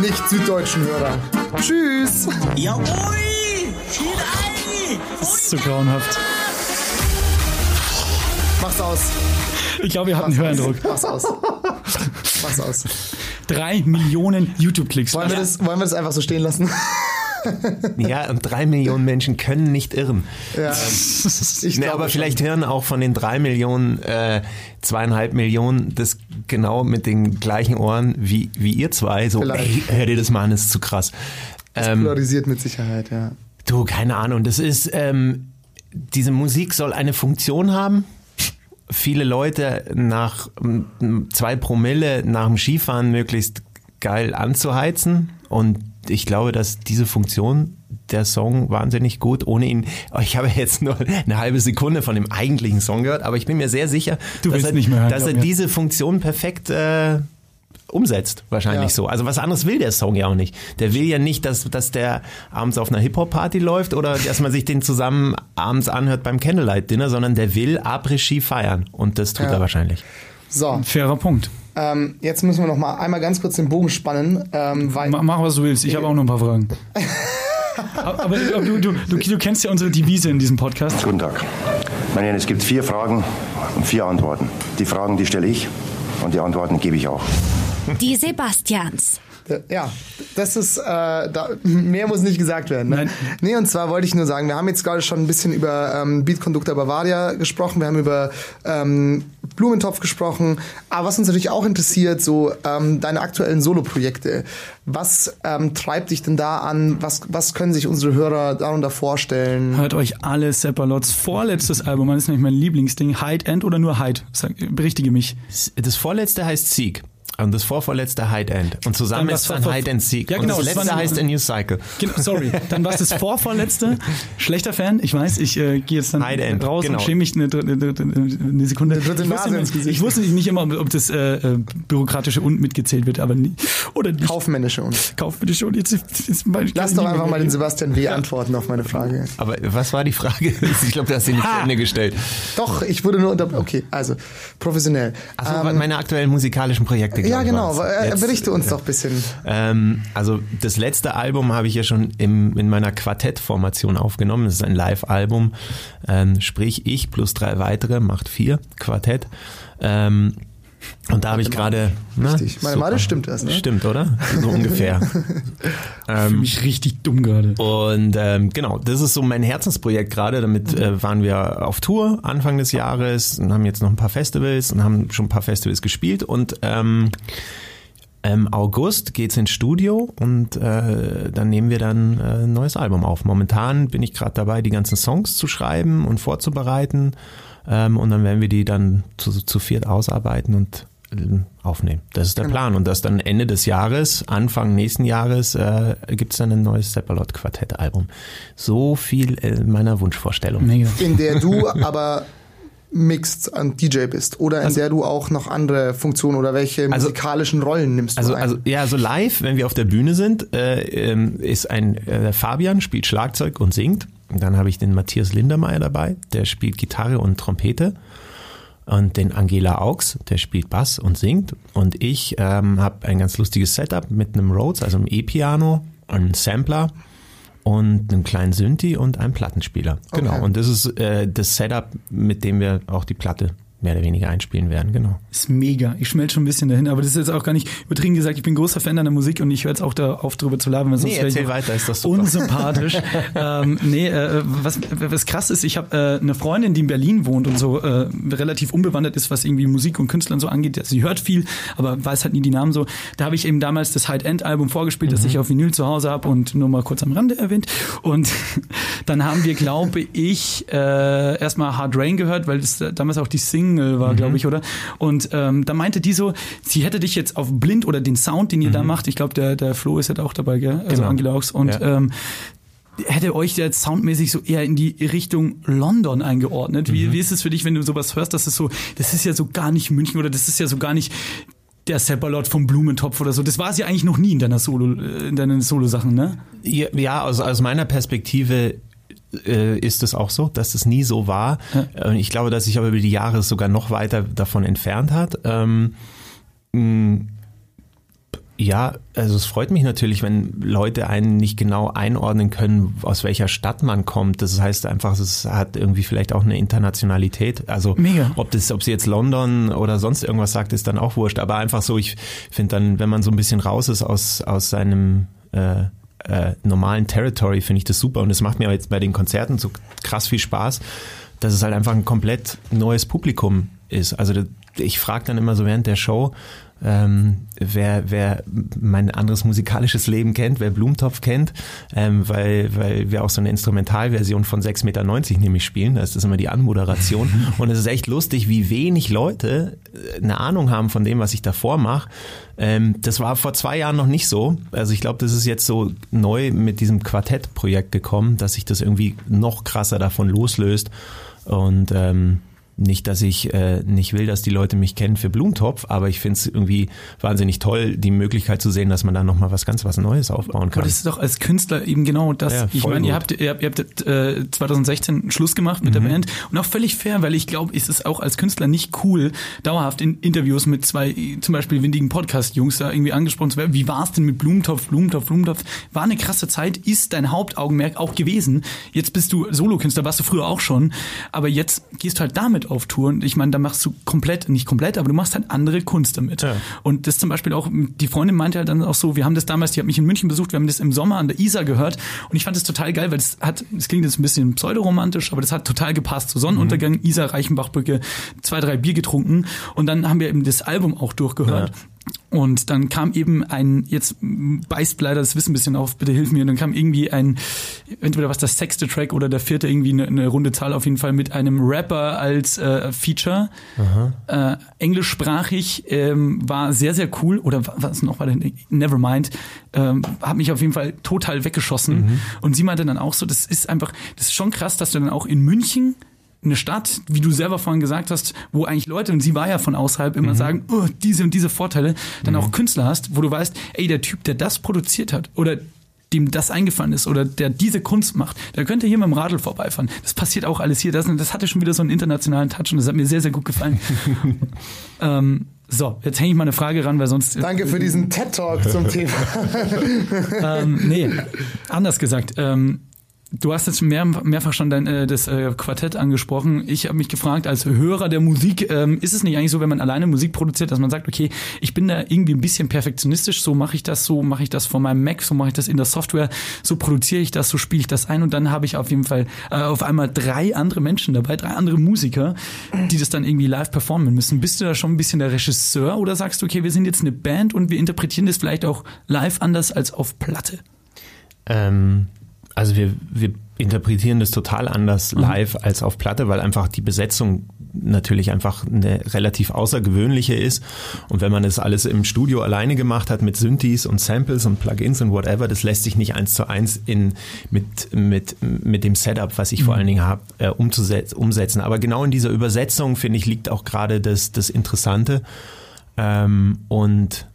nicht süddeutschen Hörer. Tschüss. Jawohl! Das ist so grauenhaft. Mach's aus. Ich glaube, ihr habt einen Höreindruck. Mach's aus. Mach's aus. Drei Millionen YouTube-Klicks. Wollen wir, das, wollen wir das einfach so stehen lassen? <laughs> Ja, und drei Millionen Menschen können nicht irren. Ja. nee, glaube aber schon. vielleicht hören auch von den drei Millionen, äh, zweieinhalb Millionen das genau mit den gleichen Ohren wie, wie ihr zwei. So, Vielleicht. ey, hör dir das mal an, das ist zu krass. Das Ähm, polarisiert mit Sicherheit, ja. Du, keine Ahnung. Das ist, ähm, diese Musik soll eine Funktion haben. Viele Leute nach ähm, zwei Promille nach dem Skifahren möglichst geil anzuheizen. Und ich glaube, dass diese Funktion der Song wahnsinnig gut ohne ihn. oh, Ich habe jetzt nur eine halbe Sekunde von dem eigentlichen Song gehört, aber ich bin mir sehr sicher, Du dass er, nicht mehr hören, dass er diese Funktion perfekt äh, umsetzt, wahrscheinlich Ja. so. Also was anderes will der Song ja auch nicht. Der will ja nicht, dass, dass der abends auf einer Hip-Hop-Party läuft oder dass man sich den zusammen abends anhört beim Candlelight-Dinner, sondern der will Après-Ski feiern. Und das tut Ja. er wahrscheinlich. So, Fairer Punkt. Ähm, jetzt müssen wir noch mal einmal ganz kurz den Bogen spannen, ähm, weil Ma- Mach, was du willst. Ich habe auch noch ein paar Fragen. <laughs> aber aber du, du, du, du kennst ja unsere Devise in diesem Podcast. Guten Tag. Meine Herren, es gibt vier Fragen und vier Antworten. Die Fragen, die stelle ich und die Antworten gebe ich auch. Die Sebastians. Äh, Ja, das ist, äh, da, mehr muss nicht gesagt werden. Ne? Nein. Nee, und zwar wollte ich nur sagen, wir haben jetzt gerade schon ein bisschen über ähm, Beat Conductor Bavaria gesprochen, wir haben über ähm, Blumentopf gesprochen, aber was uns natürlich auch interessiert, so ähm, deine aktuellen Soloprojekte. Was ähm, treibt dich denn da an? Was, was können sich unsere Hörer darunter vorstellen? Hört euch alle Seppalots vorletztes Album an. Das ist nämlich mein Lieblingsding. Hide End oder nur Hide? Sag, berichtige mich. Das vorletzte heißt Sieg. Und das vorvorletzte Hide End. Und zusammen Dann ist dann vor- Hide and Seek. Ja, genau, Und das das letzte heißt A New Cycle. Genau, sorry. Dann war es das <laughs> vorvorletzte. Schlechter Fan. Ich weiß, ich äh, gehe jetzt dann Hide End, raus genau. und schäme mich eine, eine, eine, Sekunde. Eine dritte ich, Nase wusste, ins Gesicht. ich wusste nicht immer, ob das äh, äh, bürokratische und mitgezählt wird, aber nie, oder nicht. Kaufmännische und. Kauf bitte schon. Jetzt, jetzt Lass doch einfach mal den Sebastian W. antworten auf meine Frage. Aber was war die Frage? <laughs> Ich glaube, du hast sie nicht zu Ende gestellt. Doch, ich wurde nur unter. Okay, also professionell. Also Ähm, meine aktuellen musikalischen Projekte. Ja, genau. Äh, Jetzt, Berichte uns doch ein bisschen. Ähm, also das letzte Album habe ich ja schon im, in meiner Quartettformation aufgenommen. Das ist ein Live-Album. Ähm, sprich, ich plus drei weitere macht vier Quartett. Ähm, und da habe ich gerade. na, Richtig. Meine Mathe stimmt das, ne? Stimmt, oder? So ungefähr. <laughs> Ich fühle mich richtig dumm gerade. Und ähm, genau, das ist so mein Herzensprojekt gerade. Damit äh, waren wir auf Tour Anfang des Jahres und haben jetzt noch ein paar Festivals und haben schon ein paar Festivals gespielt. Und ähm, im August geht's ins Studio und äh, dann nehmen wir dann äh, ein neues Album auf. Momentan bin ich gerade dabei, die ganzen Songs zu schreiben und vorzubereiten. Ähm, und dann werden wir die dann zu, zu viert ausarbeiten und ähm, aufnehmen. Das ist der Genau. Plan. Und das dann Ende des Jahres, Anfang nächsten Jahres, äh, gibt's dann ein neues Seppalot-Quartett-Album. So viel äh, meiner Wunschvorstellung. Mega. in der du <laughs> aber mixed an DJ bist oder in Also- der du auch noch andere Funktionen oder welche Also- musikalischen Rollen nimmst du Also, ein? also ja, so live, wenn wir auf der Bühne sind, äh, ähm, ist ein äh, Fabian spielt Schlagzeug und singt. Dann habe ich den Matthias Lindermeier dabei, der spielt Gitarre und Trompete. Und den Angela Augs, der spielt Bass und singt. Und ich ähm, habe ein ganz lustiges Setup mit einem Rhodes, also einem E-Piano, einem Sampler und einem kleinen Synthi und einem Plattenspieler. Genau. Okay. Und das ist äh, das Setup, mit dem wir auch die Platte mehr oder weniger einspielen werden. Genau. Ist mega. Ich schmelze schon ein bisschen dahin, aber das ist jetzt auch gar nicht übertrieben gesagt. Ich bin großer Fan deiner Musik und ich höre jetzt auch da auf drüber zu labern, weil sonst Nee, erzähl weiter, ist das super. unsympathisch. <laughs> ähm, nee, äh, was, was krass ist, ich habe äh, eine Freundin, die in Berlin wohnt und so äh, relativ unbewandert ist, was irgendwie Musik und Künstler und so angeht. Also sie hört viel, aber weiß halt nie die Namen so. Da habe ich eben damals das Hide End Album vorgespielt, das ich auf Vinyl zu Hause habe und nur mal kurz am Rande erwähnt. Und <laughs> dann haben wir, glaube ich, äh, erstmal Hard Rain gehört, weil das damals auch die Single war, glaube ich, oder? Und ähm, da meinte die so, sie hätte dich jetzt auf blind oder den Sound, den ihr da macht, ich glaube, der, der Flo ist ja da auch dabei, gell? Also Genau. Angela Aux. Und Ja. ähm, hätte euch jetzt soundmäßig so eher in die Richtung London eingeordnet. Wie, wie ist es für dich, wenn du sowas hörst, dass es so, das ist ja so gar nicht München oder das ist ja so gar nicht der Seppalot vom Blumentopf oder so. Das war es ja eigentlich noch nie in deiner Solo, in deinen Solo-Sachen, ne? Ja, ja aus, aus meiner Perspektive äh, ist es auch so, dass es nie so war. Äh, Ich glaube, dass sich aber über die Jahre sogar noch weiter davon entfernt hat. Ähm, Ja, also es freut mich natürlich, wenn Leute einen nicht genau einordnen können, aus welcher Stadt man kommt. Das heißt einfach, es hat irgendwie vielleicht auch eine Internationalität. Also Mega. ob das, ob sie jetzt London oder sonst irgendwas sagt, ist dann auch wurscht. Aber einfach so, ich finde dann, wenn man so ein bisschen raus ist aus, aus seinem äh, äh, normalen Territory, finde ich das super. Und es macht mir jetzt bei den Konzerten so krass viel Spaß, dass es halt einfach ein komplett neues Publikum ist. Also ich frage dann immer so während der Show, ähm, wer, wer mein anderes musikalisches Leben kennt, wer Blumentopf kennt, ähm, weil, weil wir auch so eine Instrumentalversion von 6,90 Meter nämlich spielen. Da ist das immer die Anmoderation. <laughs> Und es ist echt lustig, wie wenig Leute äh, eine Ahnung haben von dem, was ich davor mache. Ähm, das war vor zwei Jahren noch nicht so. Also ich glaube, das ist jetzt so neu mit diesem Quartettprojekt gekommen, dass sich das irgendwie noch krasser davon loslöst. Und ähm, nicht, dass ich äh, nicht will, dass die Leute mich kennen für Blumentopf, aber ich finde es irgendwie wahnsinnig toll, die Möglichkeit zu sehen, dass man da nochmal was ganz was Neues aufbauen Aber kann. das ist doch als Künstler eben genau das. Ja, ich meine, ihr habt, ihr habt, ihr habt äh, 2016 Schluss gemacht mit der Band und auch völlig fair, weil ich glaube, es ist auch als Künstler nicht cool, dauerhaft in Interviews mit zwei zum Beispiel windigen Podcast-Jungs da irgendwie angesprochen zu werden. Wie war es denn mit Blumentopf, Blumentopf, Blumentopf? War eine krasse Zeit, ist dein Hauptaugenmerk auch gewesen. Jetzt bist du Solokünstler, warst du früher auch schon, aber jetzt gehst du halt damit auf Tour und ich meine, da machst du komplett, nicht komplett, aber du machst halt andere Kunst damit. Ja. Und das zum Beispiel auch, die Freundin meinte halt dann auch so, wir haben das damals, die hat mich in München besucht, wir haben das im Sommer an der Isar gehört und ich fand das total geil, weil es hat, es klingt jetzt ein bisschen pseudoromantisch, aber das hat total gepasst. So Sonnenuntergang, Isar, Reichenbachbrücke, zwei, drei Bier getrunken und dann haben wir eben das Album auch durchgehört. Und dann kam eben ein, jetzt beißt leider das Wissen ein bisschen auf, bitte hilf mir, und dann kam irgendwie ein, entweder was das sechste Track oder der vierte, irgendwie eine, eine runde Zahl auf jeden Fall mit einem Rapper als äh, Feature. Äh, englischsprachig ähm, war sehr, sehr cool. Oder wa- was noch war denn? Nevermind. Ähm, hat mich auf jeden Fall total weggeschossen. Und sie meinte dann auch so, das ist einfach, das ist schon krass, dass du dann auch in München eine Stadt, wie du selber vorhin gesagt hast, wo eigentlich Leute, und sie war ja von außerhalb, immer sagen, oh, diese und diese Vorteile, dann auch Künstler hast, wo du weißt, ey, der Typ, der das produziert hat oder dem das eingefallen ist oder der diese Kunst macht, der könnte hier mit dem Radl vorbeifahren. Das passiert auch alles hier. Das, das hatte schon wieder so einen internationalen Touch und das hat mir sehr, sehr gut gefallen. <laughs> ähm, so, jetzt hänge ich mal eine Frage ran, weil sonst. Danke für diesen TED-Talk zum Thema. <laughs> ähm, nee, anders gesagt. Ähm, du hast jetzt mehr, mehrfach schon dein, äh, das äh, Quartett angesprochen. Ich habe mich gefragt, als Hörer der Musik, ähm, ist es nicht eigentlich so, wenn man alleine Musik produziert, dass man sagt, okay, ich bin da irgendwie ein bisschen perfektionistisch, so mache ich das, so mache ich das von meinem Mac, so mache ich das in der Software, so produziere ich das, so spiele ich das ein und dann habe ich auf jeden Fall äh, auf einmal drei andere Menschen dabei, drei andere Musiker, die das dann irgendwie live performen müssen. Bist du da schon ein bisschen der Regisseur oder sagst du, okay, wir sind jetzt eine Band und wir interpretieren das vielleicht auch live anders als auf Platte? Ähm, also wir, wir interpretieren das total anders live als auf Platte, weil einfach die Besetzung natürlich einfach eine relativ außergewöhnliche ist. Und wenn man das alles im Studio alleine gemacht hat mit Synthes und Samples und Plugins und whatever, das lässt sich nicht eins zu eins in, mit, mit, mit dem Setup, was ich vor allen Dingen habe, äh, umsetzen. Aber genau in dieser Übersetzung, finde ich, liegt auch gerade das, das Interessante. Ähm, und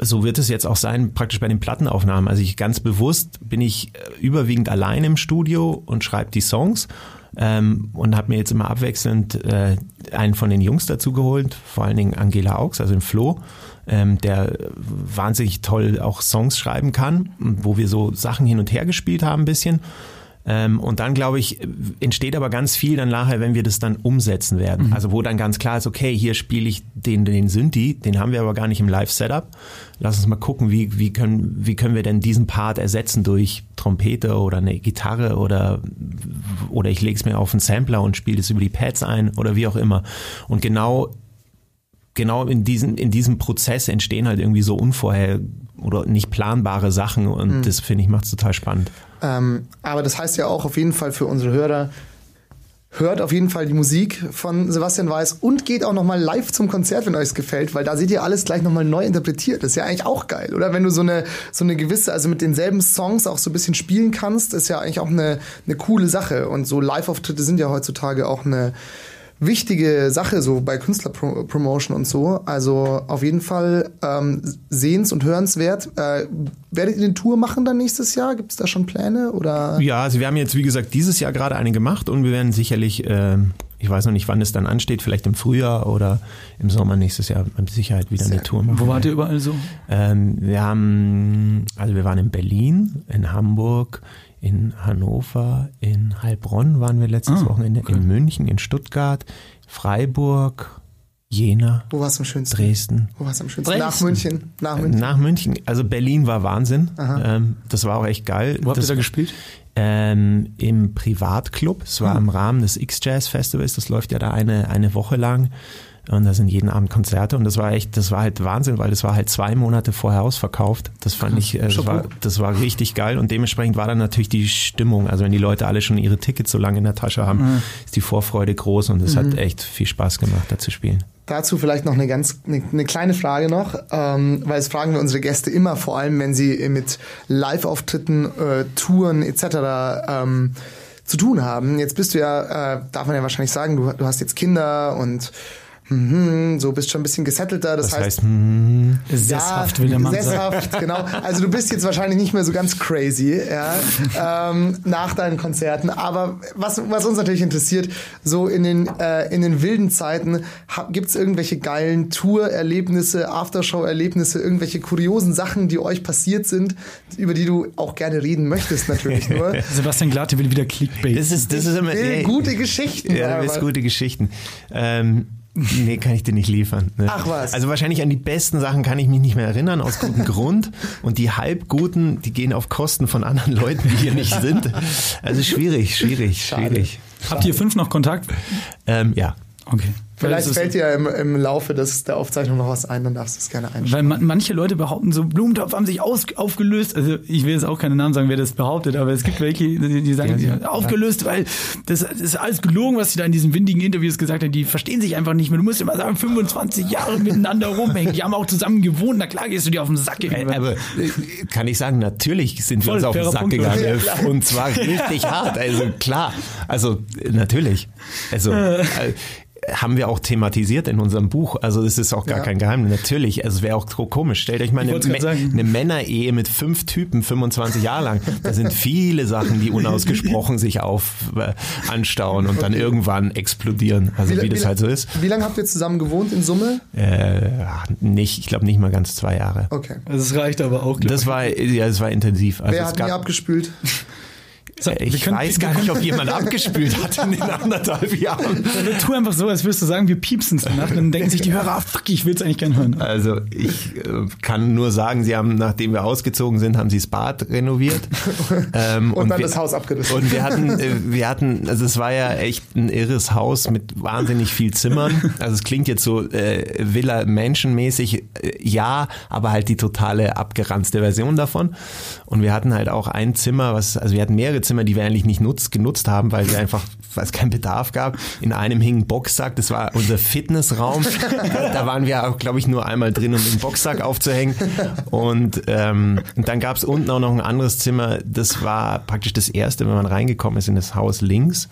so wird es jetzt auch sein, praktisch bei den Plattenaufnahmen. Also ich ganz bewusst bin ich äh, überwiegend allein im Studio und schreibe die Songs ähm, und habe mir jetzt immer abwechselnd äh, einen von den Jungs dazu geholt, vor allen Dingen Angela Augs, also den Flo, ähm, der wahnsinnig toll auch Songs schreiben kann, wo wir so Sachen hin und her gespielt haben ein bisschen. Ähm, und dann, glaube ich, entsteht aber ganz viel dann nachher, wenn wir das dann umsetzen werden. Also wo dann ganz klar ist, okay, hier spiele ich den, den Synthi, den haben wir aber gar nicht im Live-Setup. Lass uns mal gucken, wie, wie, können, wie können wir denn diesen Part ersetzen durch Trompete oder eine Gitarre oder, oder ich lege es mir auf einen Sampler und spiele es über die Pads ein oder wie auch immer. Und genau genau in diesem, in diesem Prozess entstehen halt irgendwie so unvorher oder nicht planbare Sachen und Mhm. das finde ich macht es total spannend. Ähm, aber das heißt ja auch auf jeden Fall für unsere Hörer, hört auf jeden Fall die Musik von Sebastian Weiß und geht auch nochmal live zum Konzert, wenn euch es gefällt, weil da seht ihr alles gleich nochmal neu interpretiert. Das ist ja eigentlich auch geil, oder? Wenn du so eine, so eine gewisse, also mit denselben Songs auch so ein bisschen spielen kannst, ist ja eigentlich auch eine, eine coole Sache. Und so Live-Auftritte sind ja heutzutage auch eine wichtige Sache so bei Künstlerpromotion und so. Also auf jeden Fall ähm, sehens- und hörenswert. Äh, werdet ihr eine Tour machen dann nächstes Jahr? Gibt es da schon Pläne oder? Ja, also wir haben jetzt wie gesagt dieses Jahr gerade eine gemacht und wir werden sicherlich äh, Ich weiß noch nicht, wann es dann ansteht, vielleicht im Frühjahr oder im Sommer nächstes Jahr mit Sicherheit wieder eine Tour machen. Wo wart ihr überall so? Ähm, wir haben, also wir waren in Berlin, in Hamburg, in Hannover, in Heilbronn waren wir letztes Ah, Wochenende, in München, in Stuttgart, Freiburg, Jena, Wo war's am schönsten? Dresden. Wo war's am schönsten? Dresden. Nach München. Nach München. Nach München, also Berlin war Wahnsinn. Ähm, das war auch echt geil. Wo habt das, ihr da gespielt? Ähm, Im Privatclub. Es war im Rahmen des X-Jazz Festivals. Das läuft ja da eine, eine Woche lang. Und da sind jeden Abend Konzerte. Und das war echt, das war halt Wahnsinn, weil das war halt zwei Monate vorher ausverkauft. Das fand ich, äh, das war, das war richtig geil. Und dementsprechend war dann natürlich die Stimmung. Also wenn die Leute alle schon ihre Tickets so lange in der Tasche haben, ist die Vorfreude groß. Und es hat echt viel Spaß gemacht, da zu spielen. Dazu vielleicht noch eine ganz eine, eine kleine Frage noch, ähm, weil das fragen wir unsere Gäste immer, vor allem wenn sie mit Live-Auftritten, äh, Touren etc. Ähm, zu tun haben. Jetzt bist du ja, äh, darf man ja wahrscheinlich sagen, du, du hast jetzt Kinder und mhm, so bist schon ein bisschen gesettelter. Das, Das heißt, heißt, hm, Sesshaft, will der Mann sagen. sesshaft, genau. Also du bist jetzt wahrscheinlich nicht mehr so ganz crazy ja, ähm, nach deinen Konzerten. Aber was, was uns natürlich interessiert, so in den, äh, in den wilden Zeiten, gibt es irgendwelche geilen Tour-Erlebnisse, Aftershow-Erlebnisse, irgendwelche kuriosen Sachen, die euch passiert sind, über die du auch gerne reden möchtest natürlich nur. <laughs> Sebastian Glate will wieder Clickbait. das ist, das ist immer, Will ey, gute Geschichten. Ja, du willst gute Geschichten. Ähm, nee, kann ich dir nicht liefern. Ne? Ach was. Also wahrscheinlich an die besten Sachen kann ich mich nicht mehr erinnern, aus gutem Grund. Und die halbguten, die gehen auf Kosten von anderen Leuten, die hier nicht sind. Also schwierig, schwierig, schwierig. Habt ihr fünf noch Kontakt? Ähm, ja. Okay. Vielleicht fällt dir im, im Laufe des, der Aufzeichnung noch was ein, dann darfst du es gerne einschauen. Weil man, manche Leute behaupten so, Blumentopf haben sich aus, aufgelöst. Also ich will jetzt auch keine Namen sagen, wer das behauptet, aber es gibt welche, die, die sagen, Ja, ja, aufgelöst, weil das, das ist alles gelogen, was sie da in diesen windigen Interviews gesagt haben. Die verstehen sich einfach nicht mehr. Du musst immer sagen, 25 Jahre miteinander rumhängen. Die haben auch zusammen gewohnt. Na klar gehst du dir auf den Sack. Äh, Aber äh, kann ich sagen, natürlich sind wir uns auf den Sack Punkt, gegangen. ja, und zwar richtig hart. Also klar. Also äh, natürlich. Also äh, haben wir auch thematisiert in unserem Buch. Also das ist auch gar Ja. kein Geheimnis. Natürlich. Also es wäre auch so komisch. Stellt euch mal eine, eine Männerehe mit fünf Typen 25 Jahre lang. Da sind viele Sachen, die unausgesprochen sich auf äh, anstauen und dann irgendwann explodieren. Also wie, das halt so ist. Wie lange habt ihr zusammen gewohnt in Summe? Äh, nicht, ich glaube nicht mal ganz zwei Jahre. Okay. Das reicht aber auch. Das war, ja, das war intensiv. Also Wer es hat gab, nie abgespült? So, wir ich können- weiß gar nicht, ob jemand abgespült hat in den anderthalb Jahren. <laughs> Wir tun einfach so, als würdest du sagen, wir piepsen es danach. Dann denken sich die Hörer, ah, fuck, ich will es eigentlich gern hören. Also ich äh, kann nur sagen, sie haben, nachdem wir ausgezogen sind, haben sie das Bad renoviert. <laughs> Ähm, Und dann wir, das Haus abgerissen. Und wir hatten, äh, wir hatten, also es war ja echt ein irres Haus mit wahnsinnig viel Zimmern. Also es klingt jetzt so äh, Villa menschenmäßig, äh, ja, aber halt die totale abgeranzte Version davon. Und wir hatten halt auch ein Zimmer, was, also wir hatten mehrere Zimmer, die wir eigentlich nicht nutzt, genutzt haben, weil wir einfach, weil es keinen Bedarf gab. In einem hing ein Boxsack, das war unser Fitnessraum. <laughs> da, waren wir auch, glaube ich, nur einmal drin, um den Boxsack aufzuhängen. Und, ähm, und dann gab es unten auch noch ein anderes Zimmer, das war praktisch das erste, wenn man reingekommen ist in das Haus links.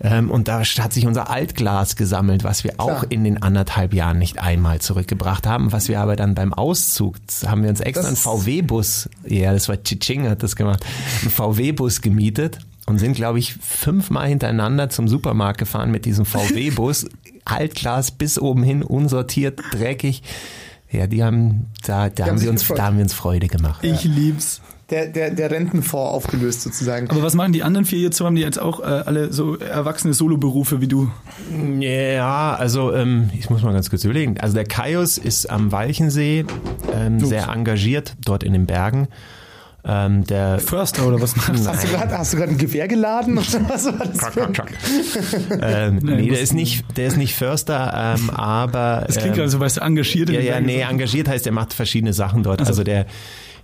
Ähm, und da hat sich unser Altglas gesammelt, was wir auch Klar. in den anderthalb Jahren nicht einmal zurückgebracht haben, was wir aber dann beim Auszug, haben wir uns extra Das- einen VW-Bus, ja, das war Chiching hat das gemacht, einen VW-Bus gemietet und sind, glaube ich, fünfmal hintereinander zum Supermarkt gefahren mit diesem VW-Bus, <laughs> Altglas bis oben hin, unsortiert, dreckig. Ja, die haben, da, da haben haben sich wir uns, gefreut. da haben wir uns Freude gemacht. Ich lieb's. Der, der, der Rentenfonds aufgelöst sozusagen. Aber was machen die anderen vier jetzt so? Haben die jetzt auch äh, alle so erwachsene Soloberufe wie du? Ja, also ähm, ich muss mal ganz kurz überlegen. Also der Kaius ist am Walchensee ähm, sehr engagiert, dort in den Bergen. Ähm, der Förster oder was machst du? Hast du gerade hast du gerade ein Gewehr geladen oder was war das? für ein- ähm, <laughs> nee, der ist nicht, der ist nicht Förster, ähm, aber Das klingt ähm, gerade so, weißt du, engagiert. in ja, ja, nee, engagiert heißt, er macht verschiedene Sachen dort. Also der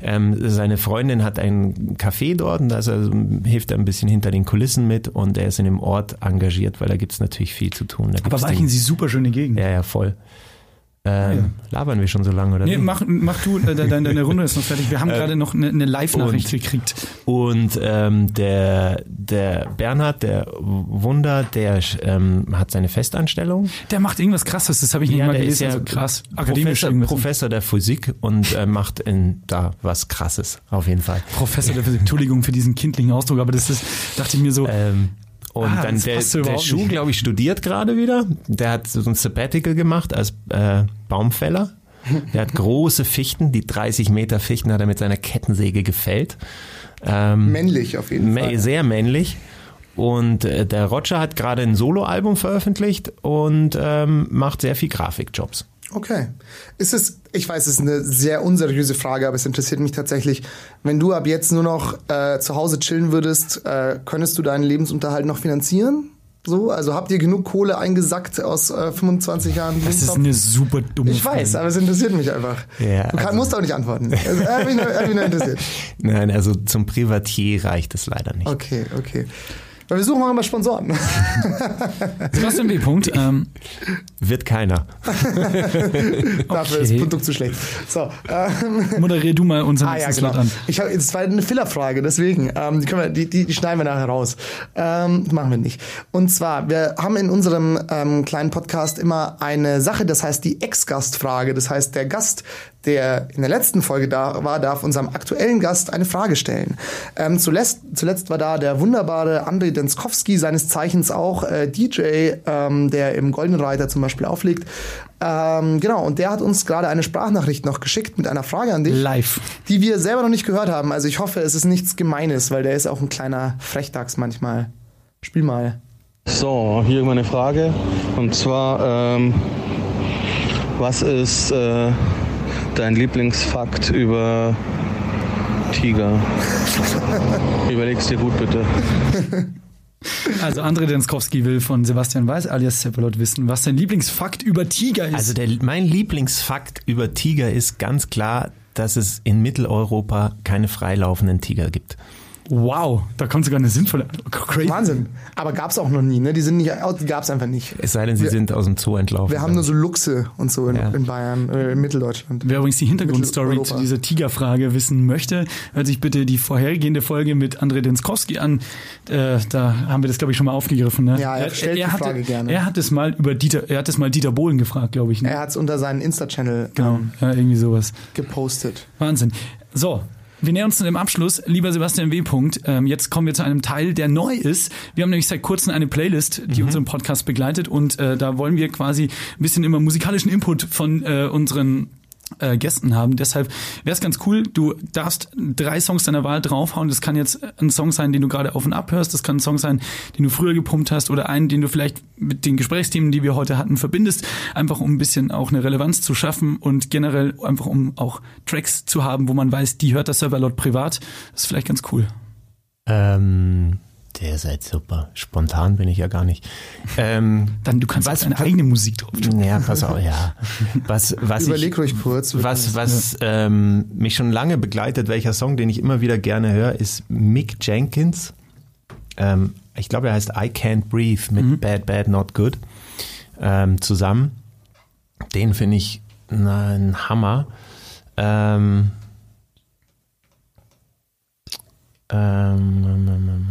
ähm, seine Freundin hat ein Café dort und also hilft er ein bisschen hinter den Kulissen mit und er ist in dem Ort engagiert, weil da gibt's natürlich viel zu tun. Da Aber den- sie super schöne Gegend. Ja, ja, voll. Ähm, Labern wir schon so lange, oder? Nee, mach, mach du, äh, deine, deine Runde ist noch fertig. Wir haben Äh, gerade noch eine, eine Live-Nachricht gekriegt. Und ähm, der, der Bernhard, der Wunder, der ähm, hat seine Festanstellung. Der macht irgendwas krasses, das habe ich nicht mal der gelesen. also krass. Akademisch Professor. Professor der Physik und äh, macht in, da was Krasses, auf jeden Fall. Professor der Physik. Entschuldigung für diesen kindlichen Ausdruck, aber das ist, dachte ich mir so, Ähm, Und Ah, dann der, der Schuh, glaube ich, studiert gerade wieder. Der hat so ein Sabbatical gemacht als äh, Baumfäller. Der hat große Fichten, die 30 Meter Fichten hat er mit seiner Kettensäge gefällt. Ähm, Männlich auf jeden Fall. Sehr männlich. Und äh, der Roger hat gerade ein Soloalbum veröffentlicht und ähm, macht sehr viel Grafikjobs. Okay. Ist es, ich weiß, es ist eine sehr unseriöse Frage, aber es interessiert mich tatsächlich. Wenn du ab jetzt nur noch äh, zu Hause chillen würdest, äh, könntest du deinen Lebensunterhalt noch finanzieren? So, also habt ihr genug Kohle eingesackt aus äh, 25 Jahren? Das ist eine super dumme Ich weiß, Frage. aber es interessiert mich einfach. Ja, du kann, also- musst auch nicht antworten. Also, äh, mich nur, äh, mich nur interessiert. <laughs> Nein, also zum Privatier reicht es leider nicht. Okay, okay. Weil wir suchen auch immer Sponsoren. Sebastian W. Punkt. Ähm, Wird keiner. <laughs> Dafür ist das Produkt zu schlecht. So, ähm, moderier du mal unseren Ah ja, genau. Slot an. Ich hab, das war eine Fillerfrage, deswegen. Ähm, die, können wir, die, die, die schneiden wir nachher raus. Ähm, machen wir nicht. Und zwar, wir haben in unserem ähm, kleinen Podcast immer eine Sache, das heißt die Ex-Gast-Frage. Das heißt, der Gast, der in der letzten Folge da war, darf unserem aktuellen Gast eine Frage stellen. Ähm, zuletzt, zuletzt war da der wunderbare André Denskowski, seines Zeichens auch äh, DJ, ähm, der im Goldenen Reiter zum Beispiel auflegt. Ähm, genau, und der hat uns gerade eine Sprachnachricht noch geschickt mit einer Frage an dich Live. die wir selber noch nicht gehört haben. Also ich hoffe, es ist nichts Gemeines, weil der ist auch ein kleiner Frechdachs manchmal. Spiel mal. So, hier meine Frage. Und zwar, ähm, was ist äh, dein Lieblingsfakt über Tiger? Überleg's dir gut bitte. Also André Denskowski will von Sebastian Weiß alias Seppelot wissen, was sein Lieblingsfakt über Tiger ist. Also der, mein Lieblingsfakt über Tiger ist ganz klar, dass es in Mitteleuropa keine freilaufenden Tiger gibt. Wow, da kommt sogar eine sinnvolle Crazy. Wahnsinn. Aber gab's auch noch nie, ne? Die sind nicht, die gab's einfach nicht. Es sei denn, sie Wir- sind aus dem Zoo entlaufen. Wir haben nur so Luchse und so in, Ja. in Bayern, äh, in Mitteldeutschland. Wer übrigens die Hintergrundstory zu dieser Tigerfrage wissen möchte, hört sich bitte die vorhergehende Folge mit André Denskowski an. Äh, da haben wir das, glaube ich, schon mal aufgegriffen. Ne? Ja, er stellt die hatte, Frage gerne. Er hat es mal über Dieter, er hat es mal Dieter Bohlen gefragt, glaube ich. Ne? Er hat's unter seinen Insta-Channel genau, ähm, ja, irgendwie sowas. gepostet. Wahnsinn. So. Wir nähern uns dem Abschluss. Lieber Sebastian W. Punkt, ähm, jetzt kommen wir zu einem Teil, der neu ist. Wir haben nämlich seit kurzem eine Playlist, die unseren Podcast begleitet und äh, da wollen wir quasi ein bisschen immer musikalischen Input von äh, unseren äh, Gästen haben. Deshalb wäre es ganz cool, du darfst drei Songs deiner Wahl draufhauen. Das kann jetzt ein Song sein, den du gerade auf und ab hörst. Das kann ein Song sein, den du früher gepumpt hast oder einen, den du vielleicht mit den Gesprächsthemen, die wir heute hatten, verbindest. Einfach um ein bisschen auch eine Relevanz zu schaffen und generell einfach um auch Tracks zu haben, wo man weiß, die hört der Server laut privat. Das ist vielleicht ganz cool. Ähm, der seid super. Spontan bin ich ja gar nicht. Ähm, Dann du kannst Was- deine eigene Musik drauf tun. ja, pass auf, ja. Was, was Überleg ich, ruhig kurz. was, was ähm, mich schon lange begleitet, welcher Song, den ich immer wieder gerne höre, ist Mick Jenkins. Ähm, ich glaube, er heißt I Can't Breathe mit Bad, Bad, Not Good ähm, zusammen. Den finde ich na, ein Hammer. Ähm, ähm, ähm, ähm, ähm,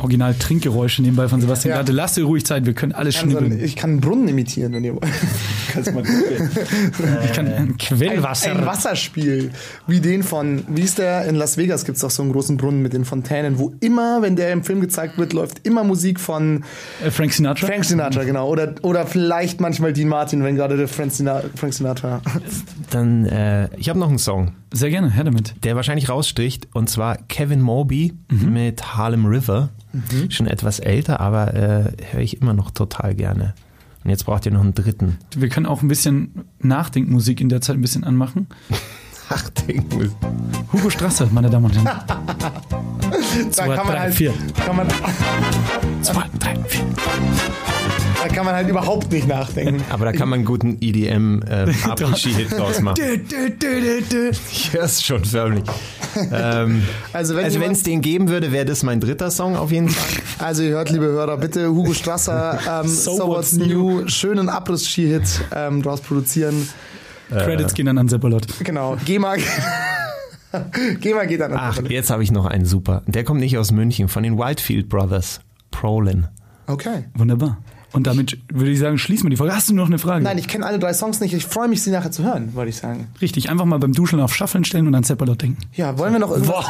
Original Trinkgeräusche nebenbei von Sebastian Ja. Glatte. Lass dir ruhig Zeit, wir können alles so schnibbeln. ich kann einen Brunnen imitieren, wenn ihr wollt. <laughs> Kannst mal gucken. <laughs> Ich kann ein Ein, Quellwasser. ein Wasserspiel, wie den von, wie ist der, in Las Vegas gibt's doch so einen großen Brunnen mit den Fontänen, wo immer, wenn der im Film gezeigt wird, läuft immer Musik von Äh, Frank Sinatra. Frank Sinatra, genau. Oder, oder vielleicht manchmal Dean Martin, wenn gerade der Frank Sinatra, Frank Sinatra. Dann, äh, ich habe noch einen Song, Sehr gerne, her damit. der wahrscheinlich raussticht, und zwar Kevin Moby mit Harlem River. Schon etwas älter, aber äh, höre ich immer noch total gerne. Und jetzt braucht ihr noch einen dritten. Wir können auch ein bisschen Nachdenkmusik in der Zeit ein bisschen anmachen. <laughs> Ach, denk mal. Hugo Strasser, meine Damen und Herren. <laughs> Da Zwei, kann man drei, halt, vier. Kann man, Zwei, drei, vier. da kann man halt überhaupt nicht nachdenken. Aber da kann man einen guten EDM äh, Après-Ski-Hit draus machen. Ich höre es schon förmlich. ähm, <laughs> Also wenn also es den geben würde, wäre das mein dritter Song auf jeden Fall. <laughs> Also ihr hört, liebe Hörer, bitte Hugo Strasser, ähm, so, What's New, schönen Abriss-Ski-Hit ähm, draus produzieren. Credits gehen dann an Seppalot. Genau, GEMA, GEMA <laughs> geht dann an. Ach, jetzt habe ich noch einen super. Der kommt nicht aus München, von den Wildfield Brothers. Prolin. Okay. Wunderbar. Und damit würde ich sagen, schließen wir die Folge. Hast du noch eine Frage? Nein, ich kenne alle drei Songs nicht. Ich freue mich, sie nachher zu hören, wollte ich sagen. Richtig, einfach mal beim Duschen auf Shuffeln stellen und an Zeppelot denken. Ja, wollen wir noch irgendwas?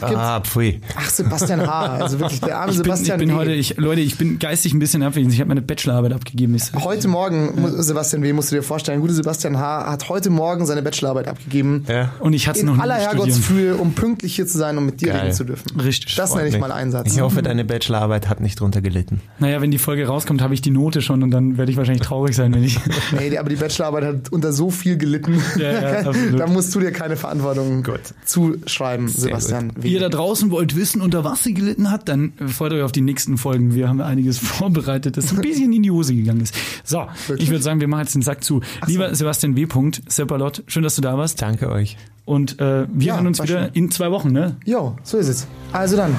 Gibt's- Ah, pfui. Ach, Sebastian H. Also wirklich der arme Ich bin, ich Sebastian bin W. heute, ich, Leute, ich bin geistig ein bisschen abwesend. Ich habe meine Bachelorarbeit abgegeben. Ich, Heute Morgen, mu- Sebastian W., musst du dir vorstellen, gute Sebastian H. hat heute Morgen seine Bachelorarbeit abgegeben. Ja. und ich hatte es In noch nie aller studieren. Herrgottsfühle, um pünktlich hier zu sein und mit dir Geil. reden zu dürfen. Richtig. Das nenne ich mal Einsatz. Ich hoffe, deine Bachelorarbeit hat nicht drunter gelitten. Naja, wenn die Folge rauskommt, habe ich die Note schon und dann werde ich wahrscheinlich traurig sein, wenn ich. <laughs> Nee, aber die Bachelorarbeit hat unter so viel gelitten. Ja, ja, <laughs> da musst du dir keine Verantwortung zuschreiben, Sebastian W. Ihr da draußen wollt wissen, unter was sie gelitten hat, dann freut euch auf die nächsten Folgen. Wir haben einiges <laughs> vorbereitet, das ein bisschen in die Hose gegangen ist. So, ich würde sagen, wir machen jetzt den Sack zu. Lieber Sebastian W. Seppalot, schön, dass du da warst. Danke euch. Und äh, wir Ja, hören uns wieder schön. in zwei Wochen, ne? Jo, so ist es. Also dann.